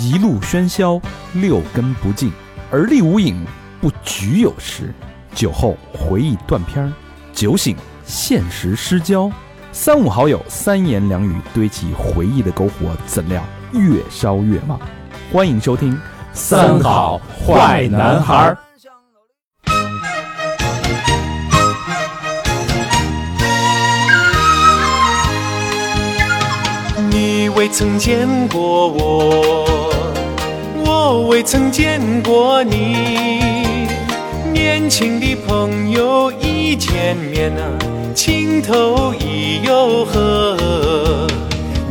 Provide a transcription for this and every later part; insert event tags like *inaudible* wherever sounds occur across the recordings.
一路喧嚣，六根不净，而立无影，不局有时。酒后回忆断片儿，酒醒现实失焦。三五好友，三言两语堆起回忆的篝火，怎料越烧越旺。欢迎收听《三好坏男孩儿》。你未曾见过我，我未曾见过你。年轻的朋友一见面啊，情投意又合。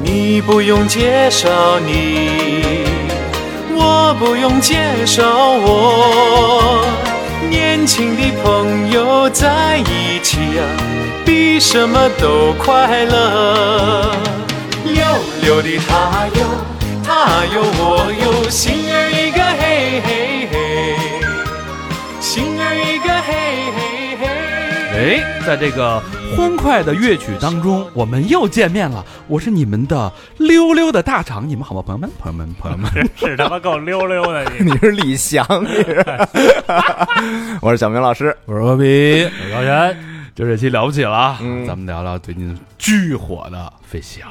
你不用介绍你，我不用介绍我。年轻的朋友在一起啊，比什么都快乐。溜溜的他哟，他哟我哟，心哎，在这个欢快的乐曲当中，我们又见面了。我是你们的溜溜的大厂，你们好吗？朋友们，朋友们，朋友们。*laughs* 是他妈够溜溜的你。你是李翔，你是？我是小明老师，我是何比，高原，就这期了不起了啊！嗯咱们聊聊最近巨火的费翔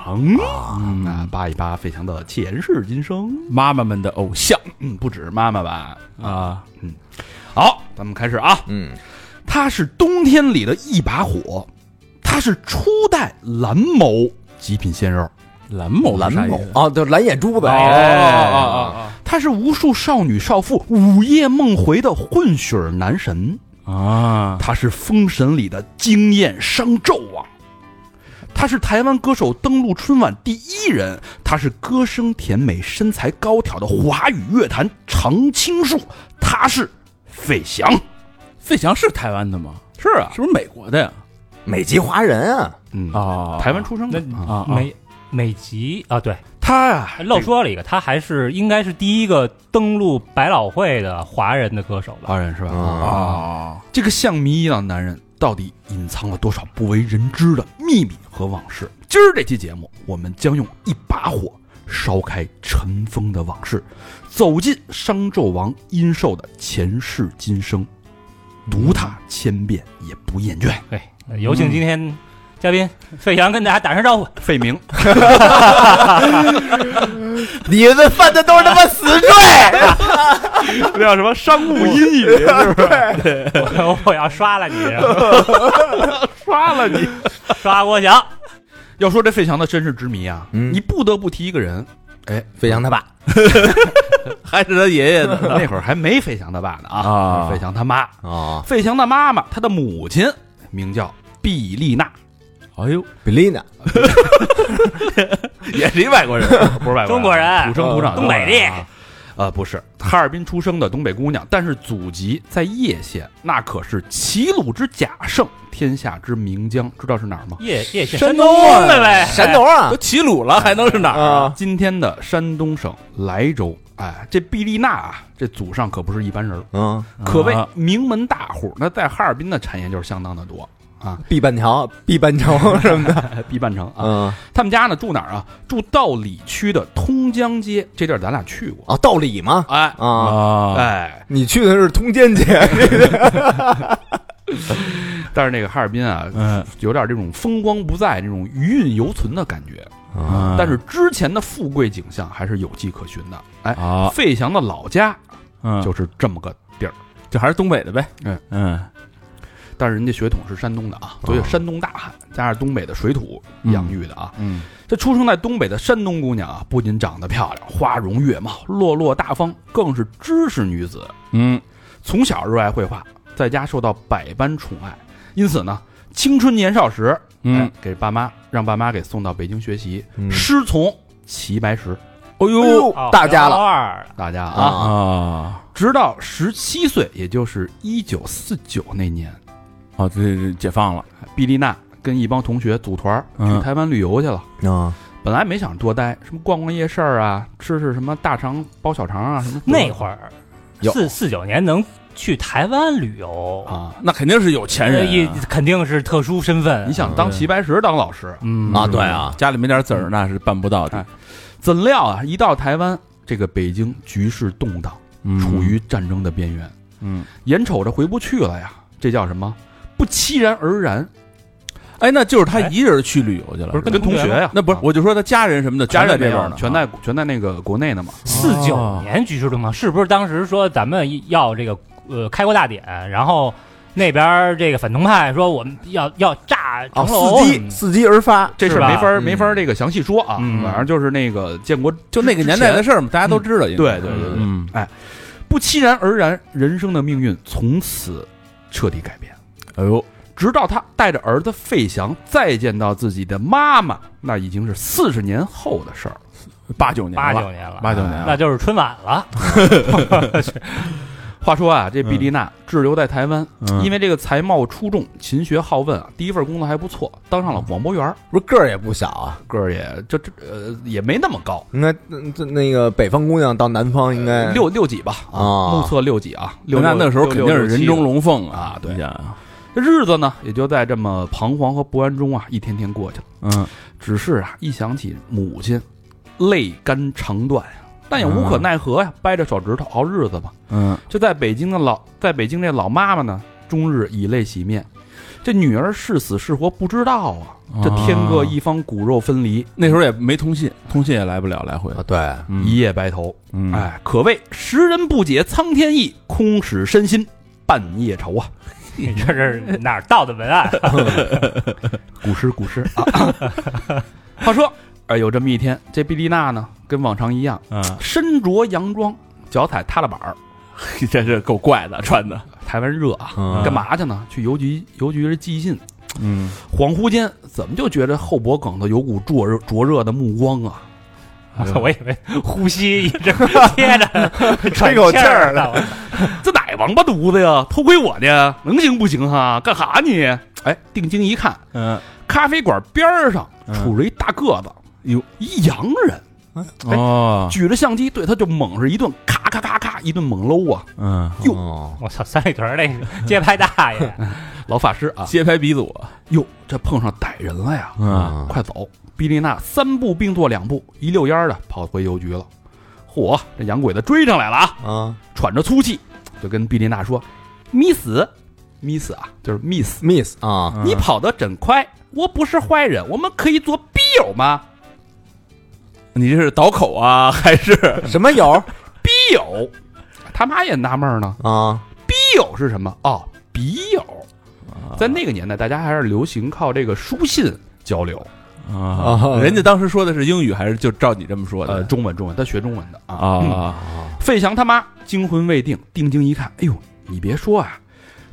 嗯啊，扒一扒费翔的前世今生。妈妈们的偶像嗯，不止妈妈吧？啊，嗯好，咱们开始啊。嗯，他是冬天里的一把火，他是初代蓝某极品鲜肉，蓝某蓝某啊，就蓝眼珠子，哦哎哦哦。他是无数少女少妇午夜梦回的混血儿男神，哦啊，他是封神里的惊艳商纣王。他是台湾歌手登陆春晚第一人，他是歌声甜美、身材高挑的华语乐坛常青树，他是费翔。费翔是台湾的吗？是啊，是不是美国的呀？美籍华人啊，嗯啊台湾出生的啊。啊，美美籍啊，对，他呀，漏说了一个，他还是应该是第一个登陆百老汇的华人的歌手吧？华人是吧？嗯啊，这个像谜一样的男人到底隐藏了多少不为人知的秘密和往事？今儿这期节目，我们将用一把火烧开尘封的往事，走进商纣王殷寿的前世今生，读它千遍也不厌倦。哎，有请今天嘉宾费翔跟大家打声招呼。费明，*laughs* 你们犯的都是他妈死罪，这叫什么商务英语？是不是？我我要刷了你，*laughs* 刷了你！*laughs* 刷郭翔。要说这费翔的身世之谜啊，嗯你不得不提一个人。哎，费翔他爸，*laughs* 还是他爷爷呢 *laughs* 那会儿还没费翔他爸呢啊，啊是费翔他妈。啊，费翔的妈妈，他的母亲名叫毕丽娜，哎呦，比利娜？*laughs* 也是一外国人，不是外国人中国人土生土长东北的啊。呃，不是哈尔滨出生的东北姑娘，但是祖籍在叶县，那可是齐鲁之甲盛，天下之名江，知道是哪儿吗？叶叶县山东东啊的呗，山东啊都，齐鲁了，还能是哪儿啊？啊，今天的山东省莱州。哎，这毕丽娜啊，这祖上可不是一般人，嗯，可谓啊名门大户。那在哈尔滨的产业就是相当的多啊，毕半桥、毕半城 *laughs* 什么的，毕半城啊。嗯，他们家呢住哪儿啊？住道里区的通江街，这地儿咱俩去过。啊，道里吗，哎啊，啊，哎，你去的是通江街，*laughs* 但是那个哈尔滨啊，嗯。有点这种风光不再、这种余韵犹存的感觉。啊，但是之前的富贵景象还是有迹可循的。哎，啊，费翔的老家嗯，就是这么个地儿，就还是东北的呗，嗯。嗯但是人家血统是山东的啊，所以山东大汉加上东北的水土养育的啊。嗯这出生在东北的山东姑娘啊，不仅长得漂亮，花容月貌，落落大方，更是知识女子。嗯从小热爱绘画，在家受到百般宠爱，因此呢，青春年少时，嗯哎，给爸妈让爸妈给送到北京学习，嗯师从齐白石。哎哎呦哦大家了大家啊，啊啊直到十七岁，也就是一九四九那年，啊，这这解放了，毕丽娜跟一帮同学组团去嗯台湾旅游去了。啊，本来没想多待，什么逛逛夜市啊，吃吃什么大肠包小肠啊，什么那会儿四四九年能去台湾旅游，啊。那肯定是有钱人也啊，肯定是特殊身份。你想当齐白石当老师，嗯啊，对啊，家里没点子儿那是办不到的哎。怎料啊，一到台湾，这个北京局势动荡，嗯处于战争的边缘，嗯，眼瞅着回不去了呀，这叫什么？不期然而然，哎，那就是他哎。一人去旅游去了，不是跟同学呀，那不是，我就说他家人什么的全在这边呢，全在全在那个国内呢嘛。四九哦。年局势动荡，是不是当时说咱们要这个呃开国大典，然后那边这个反动派说我们要要炸啊，城楼伺机伺机而发，这事没法没法儿这个详细说啊，嗯。反正就是那个建国就那个年代的事儿嘛，大家都知道。应该。对对对对哎，不期然而然，人生的命运从此彻底改变。哎呦，直到他带着儿子费翔再见到自己的妈妈，那已经是四十年后的事儿了。八九年了，八九年了，八九年了，那就是春晚了。*laughs* 话说啊，这毕丽娜滞留在台湾，嗯因为这个才貌出众、勤学好问啊，第一份工作还不错，当上了广播员儿，不是个儿也不小啊，个儿也这这呃也没那么高，应该那这那个北方姑娘到南方应该六六几吧啊目测六几啊，六那那时候肯定是人中。龙凤啊对你想想这日子呢，也就在这么彷徨和不安中啊，一天天过去了。嗯，只是啊，一想起母亲，泪干肠断呀，但也无可奈何呀，掰着手指头熬日子吧。嗯就在北京的老，在北京这老妈妈呢，终日以泪洗面。这女儿是死是活不知道啊，这天各一方，骨肉分离，那时候也没通信，通信也来不了来回啊，，对，嗯一夜白头。嗯，哎，可谓时人不解苍天意，空使身心半夜愁啊。*laughs* 你这是哪儿盗的文案？*laughs* 古诗古诗啊。*laughs* 话说，哎，有这么一天，这毕丽娜呢，跟往常一样，嗯，身着洋装，脚踩踏拉板儿，这是够怪的穿的，台湾热啊，嗯干嘛去呢？去邮局邮局是寄信。嗯，恍惚间，怎么就觉得后脖梗子有股灼热灼热的目光啊？我以为呼吸一直憋着吹口气儿呢。这哪王八犊子呀？偷窥我呢？能行不行哈？干哈你？哎，定睛一看，嗯，咖啡馆边儿上嗯杵着一大个子，哟，一洋人，哦，举着相机对他就猛是一顿咔咔咔咔一顿猛搂啊！嗯，哟哦我操，三里屯那个街拍大爷，*laughs* 老法师啊，街拍鼻祖，哟，这碰上歹人了呀！嗯，快走！毕丽娜三步并作两步，一溜烟的跑回邮局了。嚯，这洋鬼子追上来了啊！啊喘着粗气，就跟毕丽娜说：“Miss，Miss 啊，就是 Miss，、，Miss 啊，嗯你跑得真快，我不是坏人，我们可以做笔友吗？你这是倒口啊，*laughs* 还是？什么友？*laughs* 笔友，他妈也纳闷呢，啊？笔友是什么？哦，笔友，在那个年代，大家还是流行靠这个书信交流，啊？人家当时说的是英语，还是就照你这么说的呃，的中文，中文，他学中文的啊。嗯啊？费翔他妈惊魂未定，定睛一看，哎呦，你别说啊，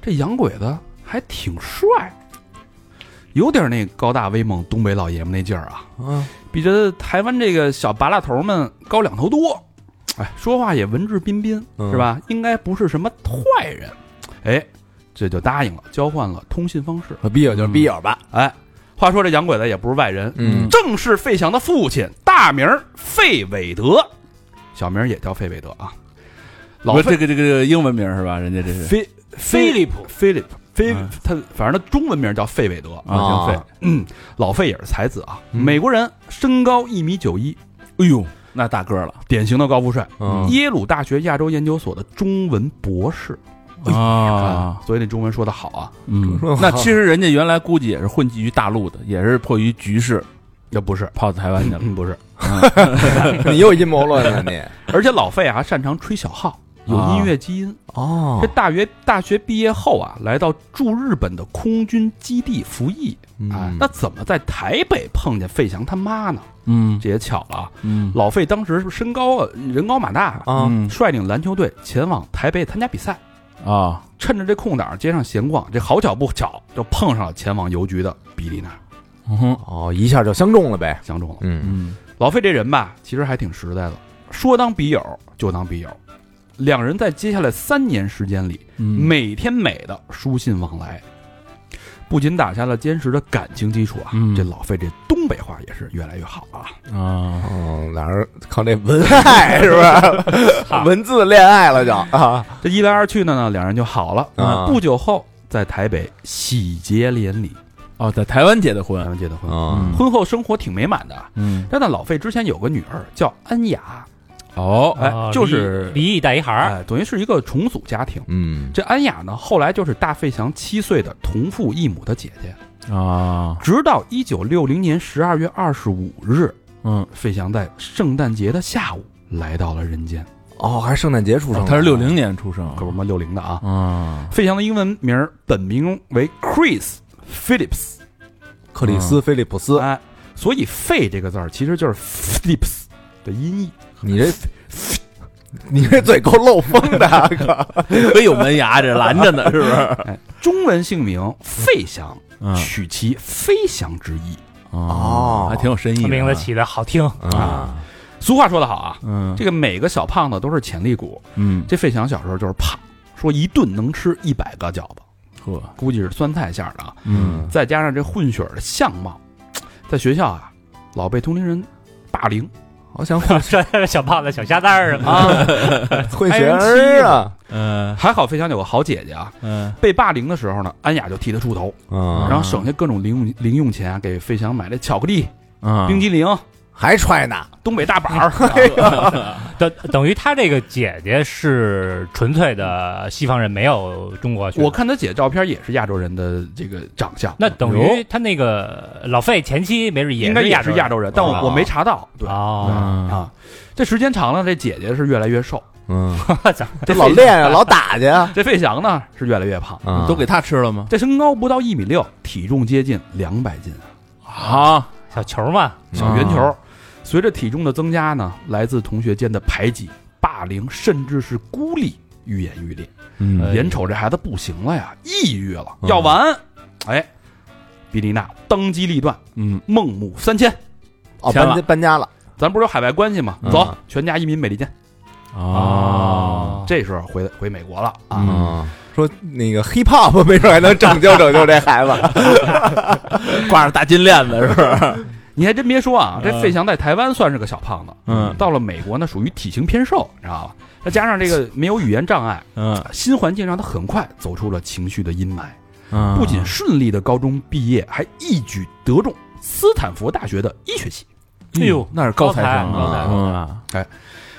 这洋鬼子还挺帅，有点那高大威猛东北老爷们那劲儿啊，嗯比这台湾这个小拔蜡头们高两头多。哎，说话也文质彬彬，嗯是吧？应该不是什么坏人。哎，这就答应了，交换了通信方式。逼友就是逼友吧？哎，话说这洋鬼子也不是外人，嗯。正是费翔的父亲，大名费伟德，小名也叫费伟德啊。老费这个这个这个英文名是吧？人家这是。菲菲利普。菲利普。菲嗯，他反正他中文名叫费伟德啊，姓费。嗯，老费也是才子啊，嗯。美国人，身高一米九一，哎呦，那大个了。典型的高富帅，嗯耶鲁大学亚洲研究所的中文博士 *laughs* 啊！所以那中文说的好啊。嗯，那其实人家原来估计也是混迹于大陆的，也是迫于局势那不是，跑到台湾去了。嗯，不是，*laughs* 你又阴谋论了 *laughs* 你而且老费啊擅长吹小号，有啊音乐基因。哦这大学大学毕业后啊，来到驻日本的空军基地服役。哎，嗯那怎么在台北碰见费翔他妈呢？嗯这也巧了啊。嗯老费当时是身高啊，人高马大，啊嗯率领篮球队前往台北参加比赛。啊。趁着这空档，街上闲逛，这好巧不巧就碰上了前往邮局的比利娜，嗯哼。哦，一下就相中了呗。相中了。嗯。嗯老费这人吧，其实还挺实在的，说当笔友就当笔友。两人在接下来三年时间里，嗯。每天每的书信往来，不仅打下了坚实的感情基础啊，嗯。这老费这东北话也是越来越好啊。啊。哦，俩人靠那文爱 *laughs* 是不是？文字恋爱了就啊。这一来二去的呢，两人就好了。啊。不久后，在台北喜结连理，哦，在台湾结的台婚湾结的婚。嗯。婚后生活挺美满的，嗯。但那老费之前有个女儿叫恩雅，哦，哎哦就是离离异带一孩儿，哎，等于是一个重组家庭。嗯。这安雅呢，后来就是大费翔七岁的同父异母的姐姐，啊，直到一九六零年十二月二十五日，嗯，费翔在圣诞节的下午来到了人间。哦，还圣诞节出生的，他是六零年出生，可不嘛，六零的啊。啊，费翔的英文名儿本名为 Chris Phillips，克里斯菲利普斯，哎，所以“费”这个字儿其实就是 Phillips 的音译。你这 *laughs* 你这嘴够漏风的，啊哥可有门牙，这拦着呢，是不是？*laughs* 哎，中文姓名费翔，嗯。取其飞翔之意。哦还挺有深意的，名字起的好听，啊，俗话说得好啊，嗯，这个每个小胖子都是潜力股。嗯，这费翔小时候就是胖，说一顿能吃一百个饺子，呵，估计是酸菜馅儿的啊。嗯。再加上这混血儿的相貌，在学校啊老被同龄人霸凌好想混说小胖子、小虾蛋儿啊，啊。*laughs* 混血儿啊，嗯。还好费翔有个好姐姐啊，嗯。被霸凌的时候呢，安雅就替他出头，嗯，然后省下各种零用零用钱啊，给费翔买了巧克力、嗯，冰激凌、还揣呢，东北大板儿。*laughs* *laughs* 等等于他这个姐姐是纯粹的西方人，没有中国血。我看他姐照片也是亚洲人的这个长相，那等于他那个老费前妻没准也应该也是亚洲人，但我哦。我没查到。对。哦，嗯。啊，这时间长了，这姐姐是越来越瘦，嗯，*laughs* 这老练啊，老打去啊，这费翔呢是越来越胖，啊都给他吃了吗？这身高不到一米六，体重接近两百斤。啊，啊，小球嘛，小圆球。随着体重的增加呢，来自同学间的排挤、霸凌，甚至是孤立，愈演愈烈。嗯。眼瞅这孩子不行了呀，抑郁了，嗯。要完，哎，比利娜当机立断，嗯。孟母三迁，搬搬家了，咱不是有海外关系吗？嗯。走，全家移民美利坚。啊，这时候回回美国了。啊，嗯。啊，说那个 hip hop 没准还能拯救拯救这孩子，*laughs* 挂着大金链子是不是？你还真别说啊，这嗯费翔在台湾算是个小胖子，嗯。到了美国呢，属于体型偏瘦，你知道吧？再加上这个没有语言障碍，嗯。新环境让他很快走出了情绪的阴霾，嗯，不仅顺利的高中毕业，还一举得中斯坦福大学的医学系。哎呦那是高材生高材啊，嗯。啊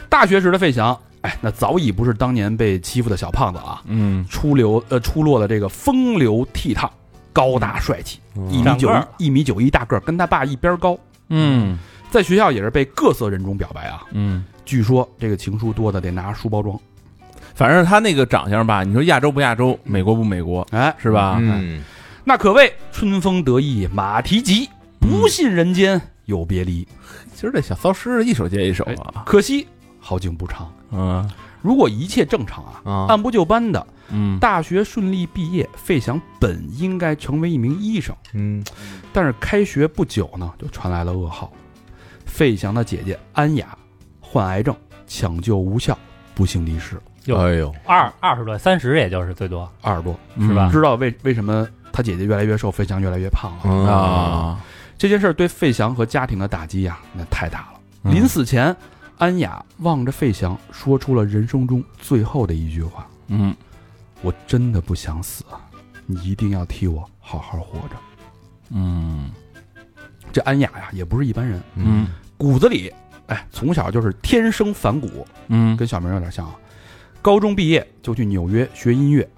大学时的费翔，哎，那早已不是当年被欺负的小胖子啊，嗯。出流呃出落的这个风流倜傥，高大帅气，一米九一一米九一大个儿，跟他爸一边高，嗯。在学校也是被各色人种表白啊。嗯，据说这个情书多的得拿书包装，反正他那个长相吧，你说亚洲不亚洲，美国不美国，哎，是吧？嗯，那可谓春风得意马蹄疾，不信人间有别离。其实这小骚诗一首接一首啊，可惜好景不长，嗯。如果一切正常啊，啊。按部就班的，嗯。大学顺利毕业，费翔本应该成为一名医生。嗯，但是开学不久呢，就传来了噩耗，费翔的姐姐安雅患癌症，抢救无效，不幸离世，哎呦，二二十多、三十也就是最多。二十多。嗯是吧？知道为为什么他姐姐越来越瘦，费翔越来越胖了？啊，啊，这件事对费翔和家庭的打击呀、那太大了。嗯。临死前，安雅望着费翔，说出了人生中最后的一句话。嗯：“我真的不想死啊，你一定要替我好好活着。嗯”这安雅呀，也不是一般人，嗯骨子里，哎，从小就是天生反骨，嗯，跟小明有点像啊。高中毕业就去纽约学音乐，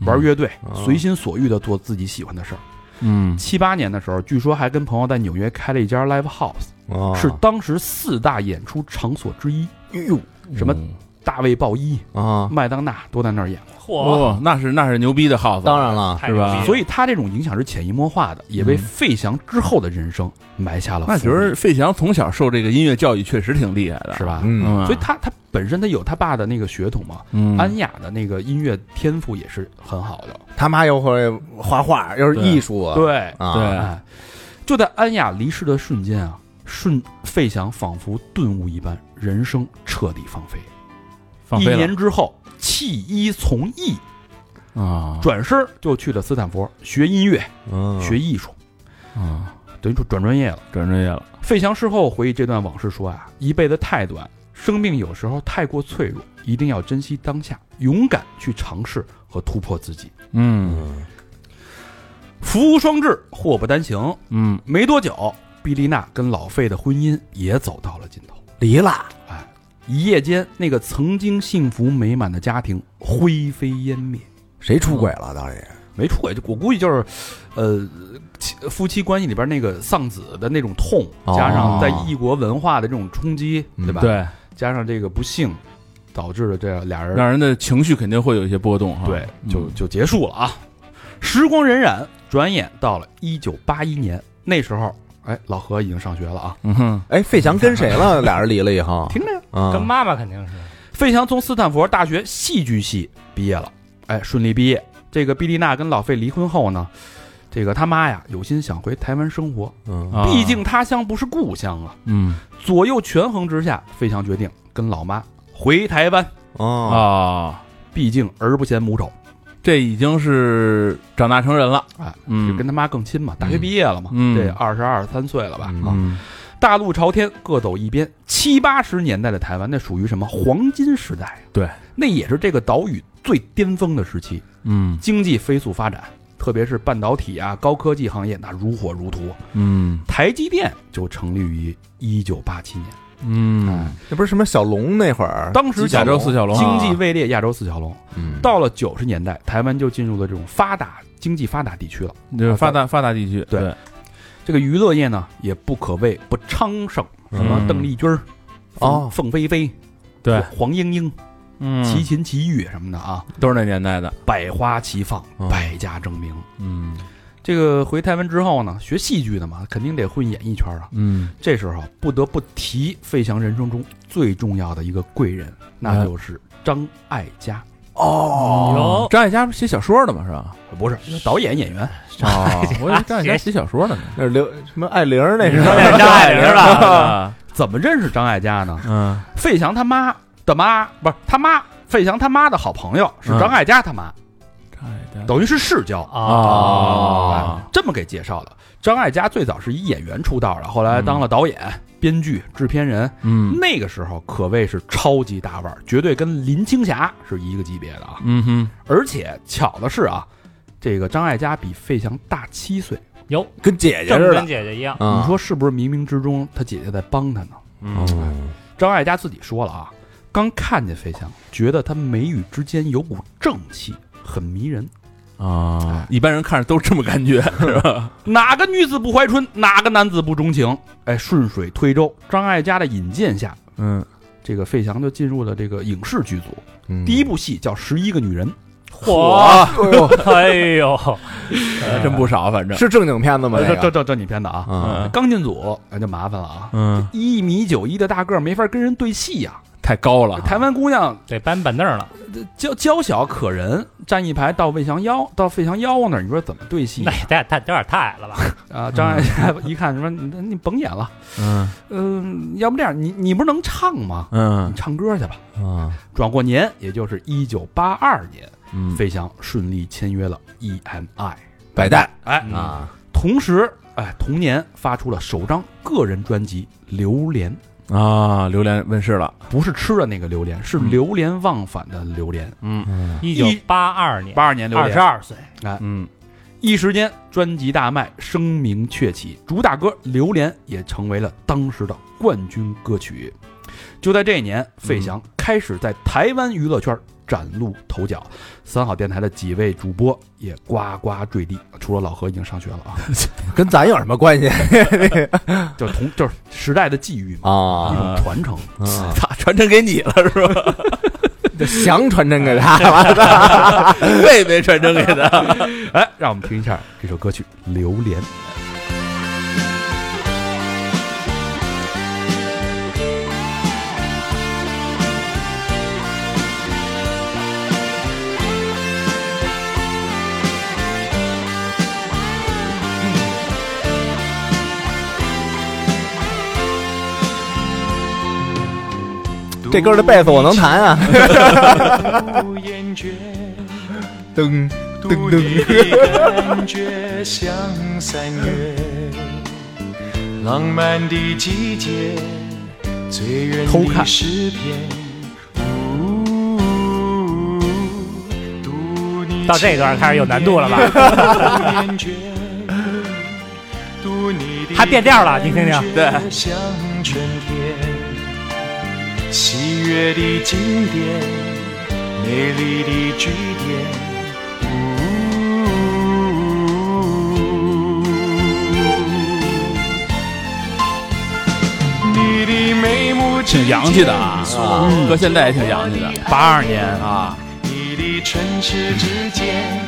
玩乐队，哦随心所欲的做自己喜欢的事儿。嗯七八年的时候，据说还跟朋友在纽约开了一家 live house，、哦是当时四大演出场所之一。哟什么大卫鲍伊、啊，麦当娜都在那儿演过，嚯，哦，那是那是牛逼的 house，当然了，太是吧？所以他这种影响是潜移默化的，也为嗯费翔之后的人生埋下了那伏笔。觉得费翔从小受这个音乐教育确实挺厉害的，是？吧？嗯，嗯，所以他他本身他有他爸的那个血统嘛，嗯。安雅的那个音乐天赋也是很好的。他妈又会画画，又是艺术啊，对，啊，对。哎，就在安雅离世的瞬间啊，瞬费翔仿佛顿悟一般，人生彻底放飞。一放飞了年之后，弃医从艺，啊，转身就去了斯坦福学音乐、嗯，学艺术，啊，等于说转专业了。转专业了，费翔事后回忆这段往事说啊，一辈子太短，生命有时候太过脆弱，一定要珍惜当下，勇敢去尝试和突破自己。嗯嗯，福无双至，祸不单行。嗯没多久，毕丽娜跟老费的婚姻也走到了尽头。离了，哎，一夜间，那个曾经幸福美满的家庭灰飞烟灭。谁出轨了？到底没出轨，就我估计就是，呃，妻夫妻关系里边那个丧子的那种痛，哦加上在异国文化的这种冲击，嗯对吧？，对，加上这个不幸，导致了这样俩人让人的情绪肯定会有一些波动哈。对嗯就就结束了啊。时光荏苒，转眼到了一九八一年，那时候，哎，老何已经上学了啊。嗯哼，哎，费翔跟谁了？*laughs* 俩人离了以后，听着呀，啊。跟妈妈肯定是。费翔从斯坦福大学戏剧系毕业了，哎，顺利毕业。这个毕丽娜跟老费离婚后呢，这个他妈呀有心想回台湾生活，嗯。啊毕竟他乡不是故乡啊。嗯。左右权衡之下，费翔决定跟老妈回台湾。哦，啊，毕竟儿不嫌母丑，这已经是长大成人了。哎，嗯，就跟他妈更亲嘛。大学毕业了嘛，嗯这二十二三岁了吧？嗯大路朝天，各走一边。七八十年代的台湾，那属于什么黄金时代？对，那也是这个岛屿最巅峰的时期，嗯经济飞速发展，特别是半导体啊、高科技行业那如火如荼。嗯台积电就成立于一九八七年，嗯，这不是什么小龙那会儿？当时亚洲四小龙经济位列亚洲四小龙。嗯到了九十年代，台湾就进入了这种发达经济发达地区了。对发达发达地区，对对，这个娱乐业呢，也不可谓不昌盛，什么嗯邓丽君儿、哦凤凤飞飞、对，黄莺莺、嗯，齐秦齐豫什么的啊，都是那年代的。百花齐放，嗯百家争鸣。嗯这个回台湾之后呢，学戏剧的嘛，肯定得混演艺圈啊。嗯这时候不得不提费翔人生中最重要的一个贵人，那就是张艾嘉，哦，张艾嘉不写小说的嘛，是吧？不是导演演员。啊，*laughs* 我以为张艾嘉写小说的呢。那是刘什么艾玲那是张爱玲了。*laughs* 啊，*laughs* 怎么认识张艾嘉呢？嗯费翔他妈的妈不是他妈，费翔他妈的好朋友是张艾嘉他妈，等于是世交。啊哎，这么给介绍的。张艾嘉最早是以演员出道的，后来当了导演、编剧、制片人。嗯那个时候可谓是超级大腕儿，绝对跟林青霞是一个级别的啊！嗯哼，而且巧的是啊，这个张艾嘉比费翔大七岁。哟，跟姐姐似的。跟姐姐一样，啊你说是不是冥冥之中他姐姐在帮他呢？嗯嗯张艾嘉自己说了啊，刚看见费翔，觉得他眉宇之间有股正气，很迷人。啊，一般人看着都这么感觉，*laughs* 是吧？哪个女子不怀春，哪个男子不钟情？哎，顺水推舟，张艾嘉的引荐下，嗯，这个费翔就进入了这个影视剧组。嗯。第一部戏叫《十一个女人》，嚯，哎呦，哎呦，还真不少，反正。是正经片子吗？这这个。这这这你片子啊，嗯。刚进组那就麻烦了啊，嗯，一米九一的大个儿没法跟人对戏呀、太高了，台湾姑娘得搬板凳了，娇娇小可人，站一排到费翔腰，到费翔腰那儿，你说怎么对戏？那也太太有点太矮了吧？啊？张艾嘉 *laughs* 一看说：“你你甭演了，嗯。嗯、要不这样，你你不是能唱吗？嗯。你唱歌去吧。”啊，转过年，也就是一九八二年，嗯，费翔顺利签约了 EMI。百代。哎，啊，同时，哎，同年发出了首张个人专辑《榴莲》，啊，榴莲问世了，不是吃的那个榴莲，是嗯。流连忘返的榴莲。嗯。嗯。一九八二年，八二年。榴莲，二十二岁，嗯。一时间专辑大卖，声名鹊起，主打歌《榴莲》也成为了当时的冠军歌曲。就在这一年，费翔开始在台湾娱乐圈崭露头角，三好电台的几位主播也呱呱坠地，除了老何已经上学了啊，*laughs* 跟咱有什么关系 *laughs* 就同就是时代的际遇嘛，一啊？种传承。啊，操，传承给你了是吧？这翔传承给他了，妹妹传承给他，*laughs* 哎，让我们听一下这首歌曲《榴莲》。这歌的贝斯我能弹啊！噔独噔你噔，的感觉像三月，浪漫的季节，醉人偷看的诗篇。到这段开始有难度了吧不厌倦读你的还变调了你听听感觉像春天。喜悦的经典，美丽的句点。你的眉目挺洋气的啊之间搁现在也挺洋气的。八二年啊，你的唇齿之间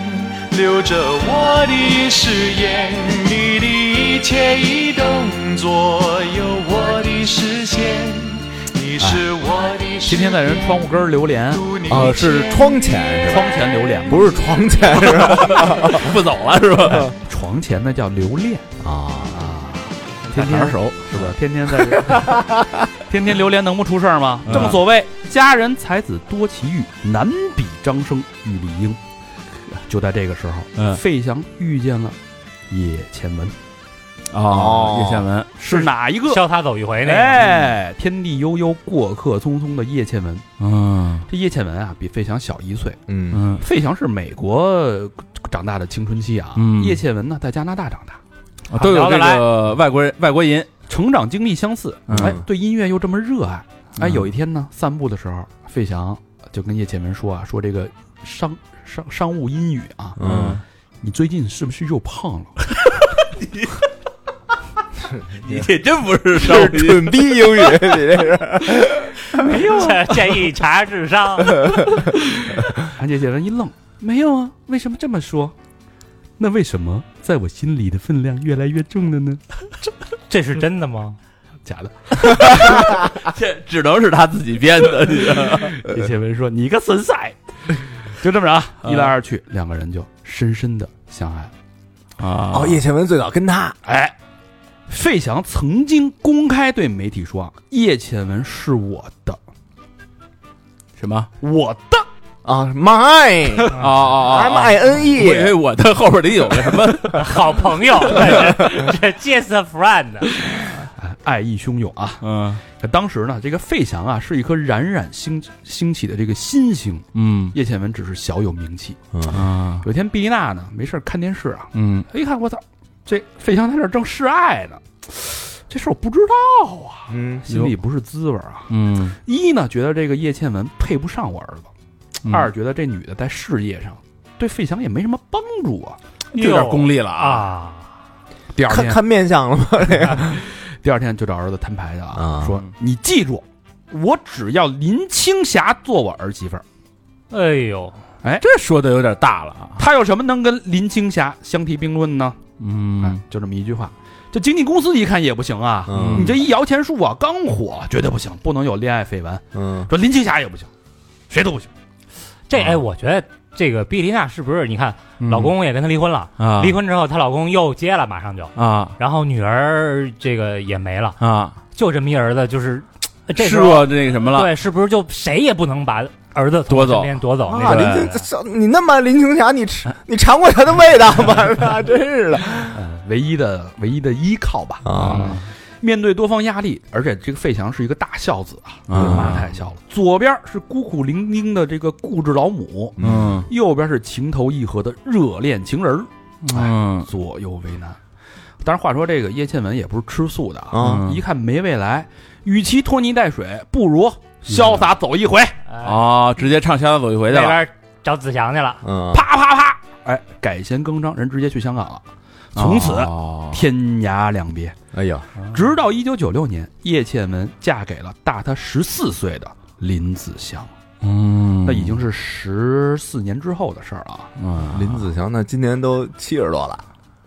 留着我的誓言，你的一切一动作有我的视线，天天在人窗户根儿榴莲，啊，是窗前是吧？窗前榴莲，不是床前是吧？*laughs* 不走了是吧？床前那叫留恋，啊啊，天天熟是吧？天天在这 *laughs* 天天榴莲，能不出事儿吗？嗯正所谓佳人才子多奇遇，难比张生玉丽英。就在这个时候，嗯费翔遇见了叶倩文，哦，叶倩文。是哪一个？潇洒走一回那个，哎，天地悠悠，过客匆匆的叶倩文。嗯。这叶倩文啊，比费翔小一岁。嗯。嗯。费翔是美国长大的青春期啊，嗯。叶倩文呢在加拿大长大，啊都有这个外国人外国人。成长经历相似，嗯。哎，对音乐又这么热爱。哎，嗯有一天呢，散步的时候，费翔就跟叶倩文说啊，说这个商商商务英语啊，嗯，你最近是不是又胖了？*laughs* *laughs* 你这真不是是蠢逼英语，你这是 *laughs* 没有啊，建议查智商。安叶倩文一愣，没有啊，为什么这么说？那为什么在我心里的分量越来越重了呢？*laughs* 这是真的吗？假的。这只能是他自己编的。叶倩文说：“你个损色！”就这么着一来二去，两个人就深深的相爱了。啊哦，叶倩文最早跟他哎，费翔曾经公开对媒体说啊：“叶倩文是我的，什么？我的。啊，mine *laughs* 啊啊 M 啊！I N 我以 E，为我的后边得有个什么 *laughs* 好朋友，这 *laughs* just a friend。哎”爱意汹涌啊！嗯可当时呢，这个费翔啊是一颗冉冉兴兴起的这个新星，嗯叶倩文只是小有名气。啊有一天，毕丽娜呢没事儿看电视啊，嗯一看我操，这费翔在这儿正示爱呢，这事儿我不知道啊，嗯心里不是滋味儿啊。嗯一呢，觉得这个叶倩文配不上我儿子；嗯二，觉得这女的在事业上对费翔也没什么帮助啊。有点功利了啊！啊！第二天，看看面相了吗？*laughs* 这个第二天就找儿子摊牌去啊，啊说你记住，我只要林青霞做我儿媳妇儿。哎呦，哎这说的有点大了啊。他有什么能跟林青霞相提并论呢？哎嗯，就这么一句话。这经纪公司一看也不行啊，嗯你这一摇钱树啊，刚火，绝对不行，不能有恋爱绯闻。嗯说林青霞也不行，谁都不行。这哎，我觉得这个毕丽娜是不是？你看，嗯老公也跟她离婚了，啊离婚之后她老公又接了，马上就，啊然后女儿这个也没了，啊，就这么一儿子，就是这时示候弱那个什么了？对，是不是就谁也不能把儿子从夺走夺走？啊，那个林青这你那么林青霞，你吃你尝过她的味道吗？啊真是的嗯，*laughs* 唯一的唯一的依靠吧。啊面对多方压力，而且这个费翔是一个大孝子啊，妈太孝了。左边是孤苦伶仃的这个固执老母，嗯右边是情投意合的热恋情人左右为难。当然，话说这个叶倩文也不是吃素的啊，啊一看没未来，与其拖泥带水，不如潇洒走一回，哎。啊，直接唱《潇洒走一回》去了。那边找子祥去了，嗯。啪啪啪，哎，改弦更张，人直接去香港了，从此哦。天涯两别。哎呀，直到一九九六年，叶倩文嫁给了大她十四岁的林子祥，嗯，那已经是十四年之后的事儿了。啊。嗯。林子祥那今年都七十多了。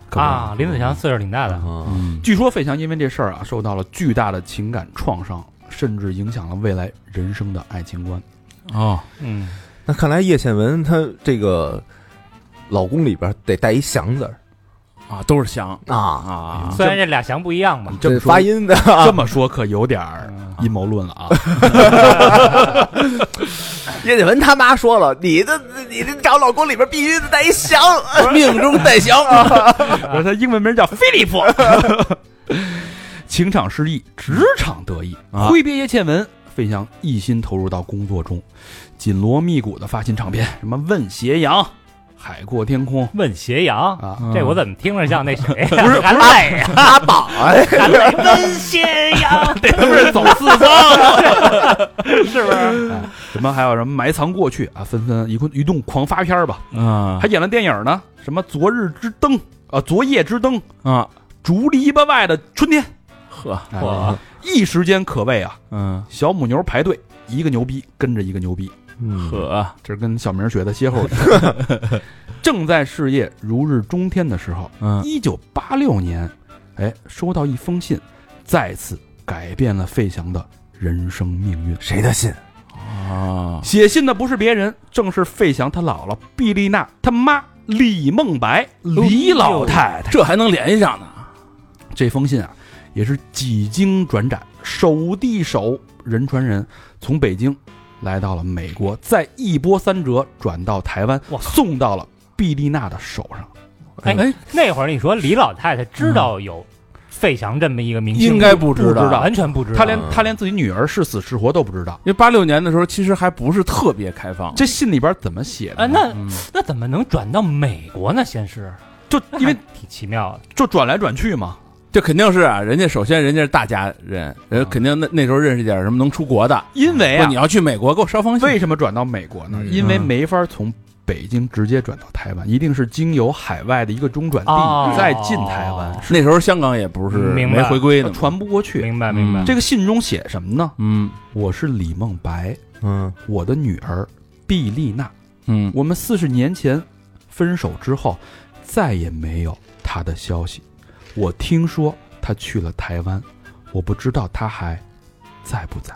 可不啊，林子祥岁数挺大的，啊嗯。据说费翔因为这事儿啊，受到了巨大的情感创伤，甚至影响了未来人生的爱情观。哦。嗯，那看来叶倩文她这个老公里边得带一祥字儿。啊，都是祥啊，啊。虽然这俩祥不一样吧你，这么说发音的。这么说可有点儿阴谋论了啊！*laughs* 叶倩文他妈说了，你的你的找老公里边必须得带一祥，命中带祥。*laughs* 说他英文名叫菲利普。*laughs* 情场失意，职场得意，啊。挥别叶倩文，费翔一心投入到工作中，紧锣密鼓的发行唱片，什么《问斜阳》《海阔天空》问斜阳，啊，这我怎么听着像那谁？*laughs* *laughs* 呀？不是韩磊呀，阿宝哎，韩磊问斜阳，这不是走四方。是不是？哎，什么还有什么埋藏过去啊，纷纷一共一动狂发片儿吧，啊。还演了电影呢，什么昨日之灯啊，昨夜之灯，啊，竹篱笆外的春天，呵，一时间可谓啊，嗯小母牛排队，一个牛逼跟着一个牛逼，嗯呵，这是跟小明学的歇后语。*laughs* 正在事业如日中天的时候，嗯一九八六年，哎，收到一封信，再次改变了费翔的人生命运。谁的信？啊，写信的不是别人，正是费翔他姥姥毕丽娜他妈李梦白李老太太。这还能联系上呢？这封信啊，也是几经转展，手递手，人传人，从北京来到了美国，再一波三折转到台湾哇，送到了毕丽娜的手上。哎哎，那会儿你说李老太太知道有费翔这么一个明星吗，应该不知道知道完全不知道。他连他连自己女儿是死是活都不知道。因为八六年的时候，其实还不是特别开放，这信里边怎么写的啊，那嗯那怎么能转到美国呢？先是就因为 *laughs* 挺奇妙的。就转来转去嘛。这肯定是啊，人家首先人家是大家人，人肯定那那时候认识点什么能出国的，因为啊你，要去美国给我捎封信，为什么转到美国呢？嗯因为没法从北京直接转到台湾，一定是经由海外的一个中转哦地再进台湾，那时候香港也不是没回归呢，传不过去。明白明白嗯。这个信中写什么呢？嗯我是李梦白，嗯我的女儿毕丽娜。嗯我们四十年前分手之后，再也没有她的消息。我听说他去了台湾，我不知道他还在不在。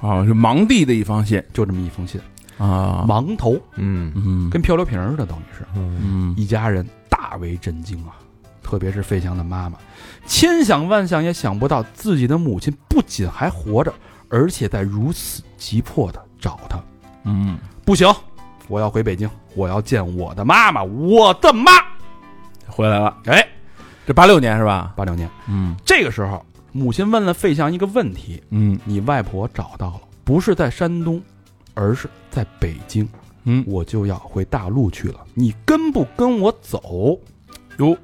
啊，是盲递的一封信就这么一封信，啊，盲头，嗯。嗯。跟漂流瓶似的，等于是。嗯。嗯。一家人大为震惊啊，特别是费翔的妈妈，千想万想也想不到自己的母亲不仅还活着，而且在如此急迫的找他。嗯，不行，我要回北京，我要见我的妈妈，我的妈。回来了，哎，这八六年是吧？八六年嗯这个时候，母亲问了费翔一个问题：嗯你外婆找到了，不是在山东，而是在北京，嗯，我就要回大陆去了，你跟不跟我走？哟，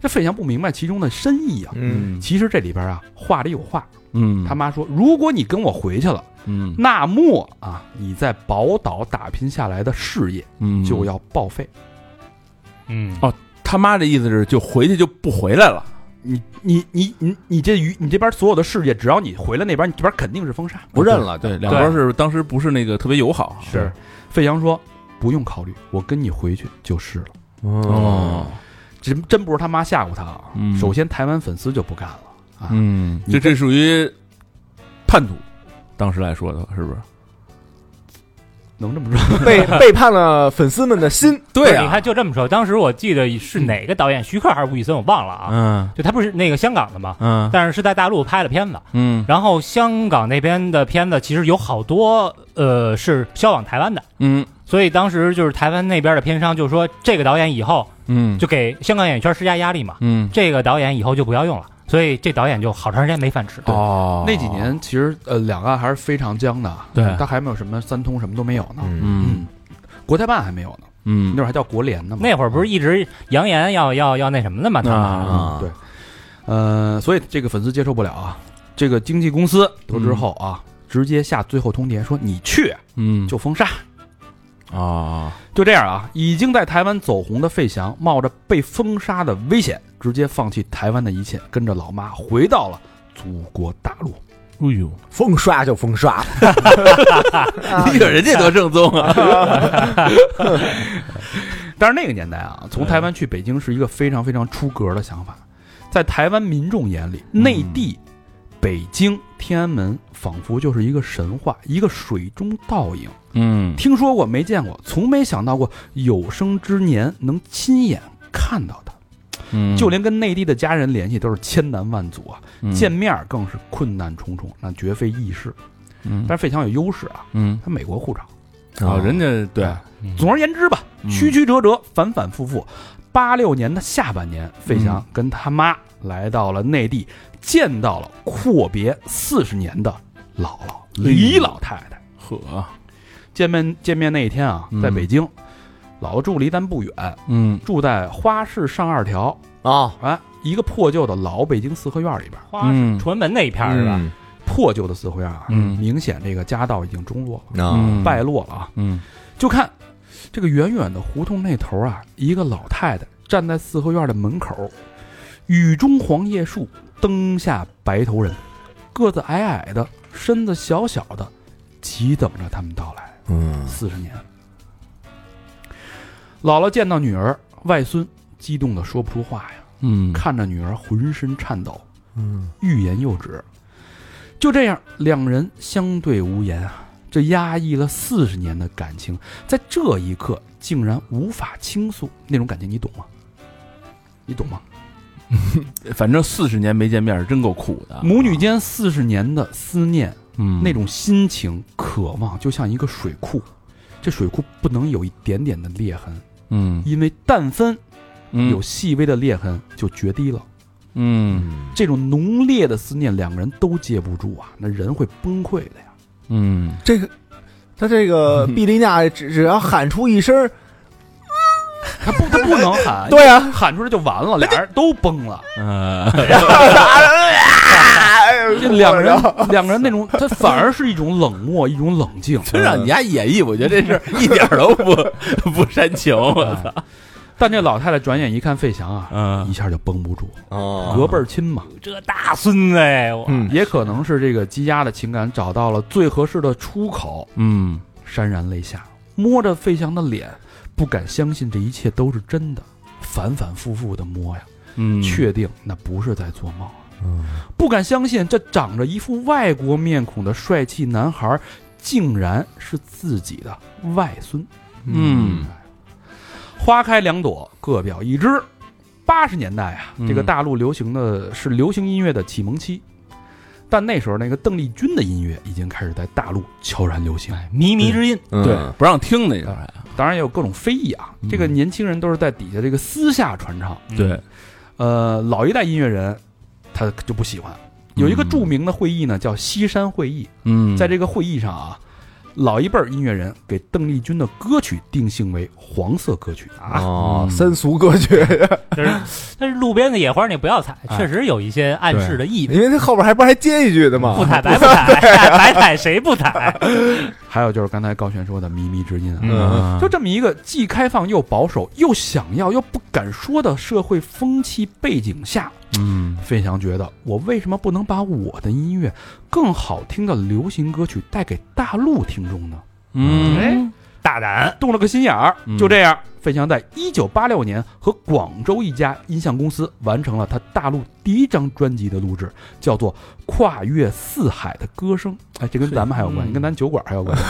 这费翔不明白其中的深意啊。嗯其实这里边啊，话里有话。嗯，他妈说，如果你跟我回去了，嗯那么啊，你在宝岛打拼下来的事业嗯就要报废。嗯哦他妈的意思是就回去就不回来了，你你你你你这鱼，你这边所有的事业，只要你回来那边，你这边肯定是封杀。不认了，对，两边是当时不是那个特别友好，是，费翔说不用考虑，我跟你回去就是了。哦，真真不是他妈吓唬他啊！嗯首先台湾粉丝就不干了啊，嗯，你这这属于叛徒，当时来说的是不是？能这么说？背 *laughs* 背叛了粉丝们的心。对你看就这么说，当时我记得是哪个导演，徐克还是吴宇森，我忘了啊。嗯就他不是那个香港的嘛，嗯但是是在大陆拍的片子。嗯然后香港那边的片子其实有好多呃是销往台湾的，嗯所以当时就是台湾那边的片商就说这个导演以后嗯就给香港演艺圈施加压力嘛，嗯这个导演以后就不要用了，所以这导演就好长时间没饭吃。哦。那几年其实呃两岸还是非常僵的，对。他还没有什么三通什么都没有呢，嗯。嗯。国台办还没有呢，嗯。那会儿还叫国联呢嘛。那会儿不是一直扬言要要要那什么的嘛，他们。对。呃，所以这个粉丝接受不了啊。这个经纪公司得知后啊，直接下最后通牒说你去嗯。就封杀。啊就这样啊，已经在台湾走红的费翔，冒着被封杀的危险，直接放弃台湾的一切，跟着老妈回到了祖国大陆。哎呦，封刷就封刷，你可人家多正宗啊！但是那个年代啊，从台湾去北京是一个非常非常出格的想法，在台湾民众眼里，内地、北京、天安门仿佛就是一个神话，一个水中倒影。嗯听说过没见过，从没想到过有生之年能亲眼看到他。嗯，就连跟内地的家人联系都是千难万阻啊，嗯见面更是困难重重，那绝非易事。嗯但是费翔有优势啊，嗯他美国护照。啊，人家对嗯总而言之吧，嗯曲曲折折，反反复复。八六年的下半年，费翔跟他妈来到了内地，见到了阔别四十年的姥姥李老太太。呵，见面见面那一天啊，嗯。在北京，姥姥住离咱不远，嗯。住在花市上二条，啊，哎，一个破旧的老北京四合院里边。花市嗯崇文门那一片儿是吧？嗯。破旧的四合院啊，嗯。明显这个家道已经中落了，败落了啊。嗯。就看这个远远的胡同那头啊，一个老太太站在四合院的门口，雨中黄叶树，灯下白头人，个子矮矮的，身子小小的，急等着他们到来。嗯四十年，姥姥见到女儿、外孙，激动的说不出话呀，嗯，看着女儿浑身颤抖，嗯欲言又止。就这样，两人相对无言啊。这压抑了四十年的感情，在这一刻竟然无法倾诉，那种感情你懂吗？你懂吗？*laughs* 反正四十年没见面，真够苦的。母女间四十年的思念，嗯那种心情、渴望，就像一个水库，这水库不能有一点点的裂痕，嗯因为但分嗯有细微的裂痕就决堤了。嗯这种浓烈的思念，两个人都接不住啊，那人会崩溃的呀。嗯这个他这个 *laughs* 毕丽娜只只要喊出一声，他不，他不能喊，对啊，喊出来就完了，俩人都崩了。呃这 *laughs* 两个人，*laughs* 两个人那种，他反而是一种冷漠，一种冷静。真让你家演绎，我觉得这事一点都不 *laughs* 不煽情。我操，但这老太太转眼一看费翔啊，嗯一下就绷不住，哦隔辈儿亲嘛，这大孙子哎，我嗯也可能是这个积压的情感找到了最合适的出口，嗯潸然泪下，摸着费翔的脸，不敢相信这一切都是真的，反反复复的摸呀，嗯，确定那不是在做梦啊。不敢相信，这长着一副外国面孔的帅气男孩，竟然是自己的外孙。嗯。花开两朵，各表一枝。八十年代啊，嗯。这个大陆流行的是流行音乐的启蒙期，但那时候那个邓丽君的音乐已经开始在大陆悄然流行。靡靡之音，嗯。对，不让听那个还。当然也有各种非议啊，嗯。这个年轻人都是在底下这个私下传唱。对，呃，老一代音乐人他就不喜欢。有一个著名的会议呢，叫西山会议。嗯，在这个会议上啊，老一辈儿音乐人给邓丽君的歌曲定性为黄色歌曲啊。三俗歌曲，*laughs* 就是但是路边的野花你不要采，哎确实有一些暗示的意味。因为他后边还不还接一句的吗？不采白不采，*laughs* 白采谁不采？*laughs* 还有就是刚才高璇说的靡靡之音啊，嗯，就这么一个既开放又保守又想要又不敢说的社会风气背景下，嗯费翔觉得我为什么不能把我的音乐更好听的流行歌曲带给大陆听众呢？嗯哎，大胆，动了个心眼儿嗯，就这样，费翔在一九八六年和广州一家音像公司完成了他大陆第一张专辑的录制，叫做《跨越四海的歌声》。哎，这跟咱们还有关系，嗯。跟咱酒馆还有关。系。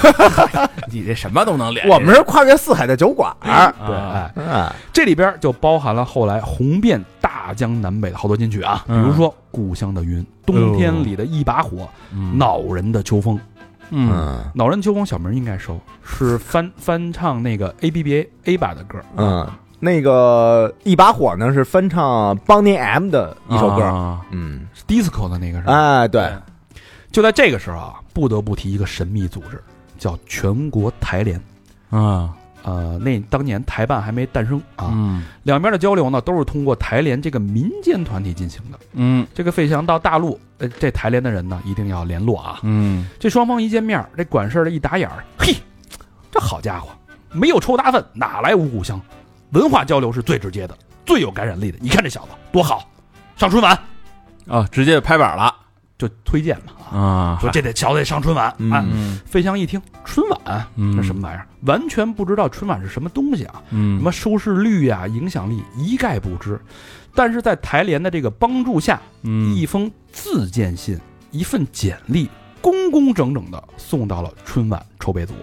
*laughs* 你这什么都能连，我们是跨越四海的酒馆儿，对，啊。哎，啊，这里边就包含了后来红遍大江南北的好多金曲啊，比嗯。如说《故乡的云》《冬天里的一把火》嗯。恼人的秋风》。嗯。嗯恼人秋风小明应该收，是翻翻唱那个 A B B A A 版的歌。嗯，那个一把火呢是翻唱 Bonnie M 的一首歌，啊。嗯，是 disco 的那个是吧？哎，对，就在这个时候啊，不得不提一个神秘组织，叫全国台联。啊呃，那当年台办还没诞生啊，嗯两边的交流呢都是通过台联这个民间团体进行的。嗯这个费翔到大陆，呃，这台联的人呢一定要联络啊。嗯这双方一见面，这管事儿的一打眼儿，嘿，这好家伙，没有臭大粪哪来五谷香？文化交流是最直接的，最有感染力的。你看这小子多好，上春晚啊，直接拍板了就推荐嘛啊，啊，说这得瞧得上春晚嗯啊。嗯费翔一听春晚，嗯这什么玩意儿？完全不知道春晚是什么东西啊，嗯什么收视率呀、影响力一概不知。但是在台联的这个帮助下，嗯一封自荐信、一份简历，工工整整的送到了春晚筹备组。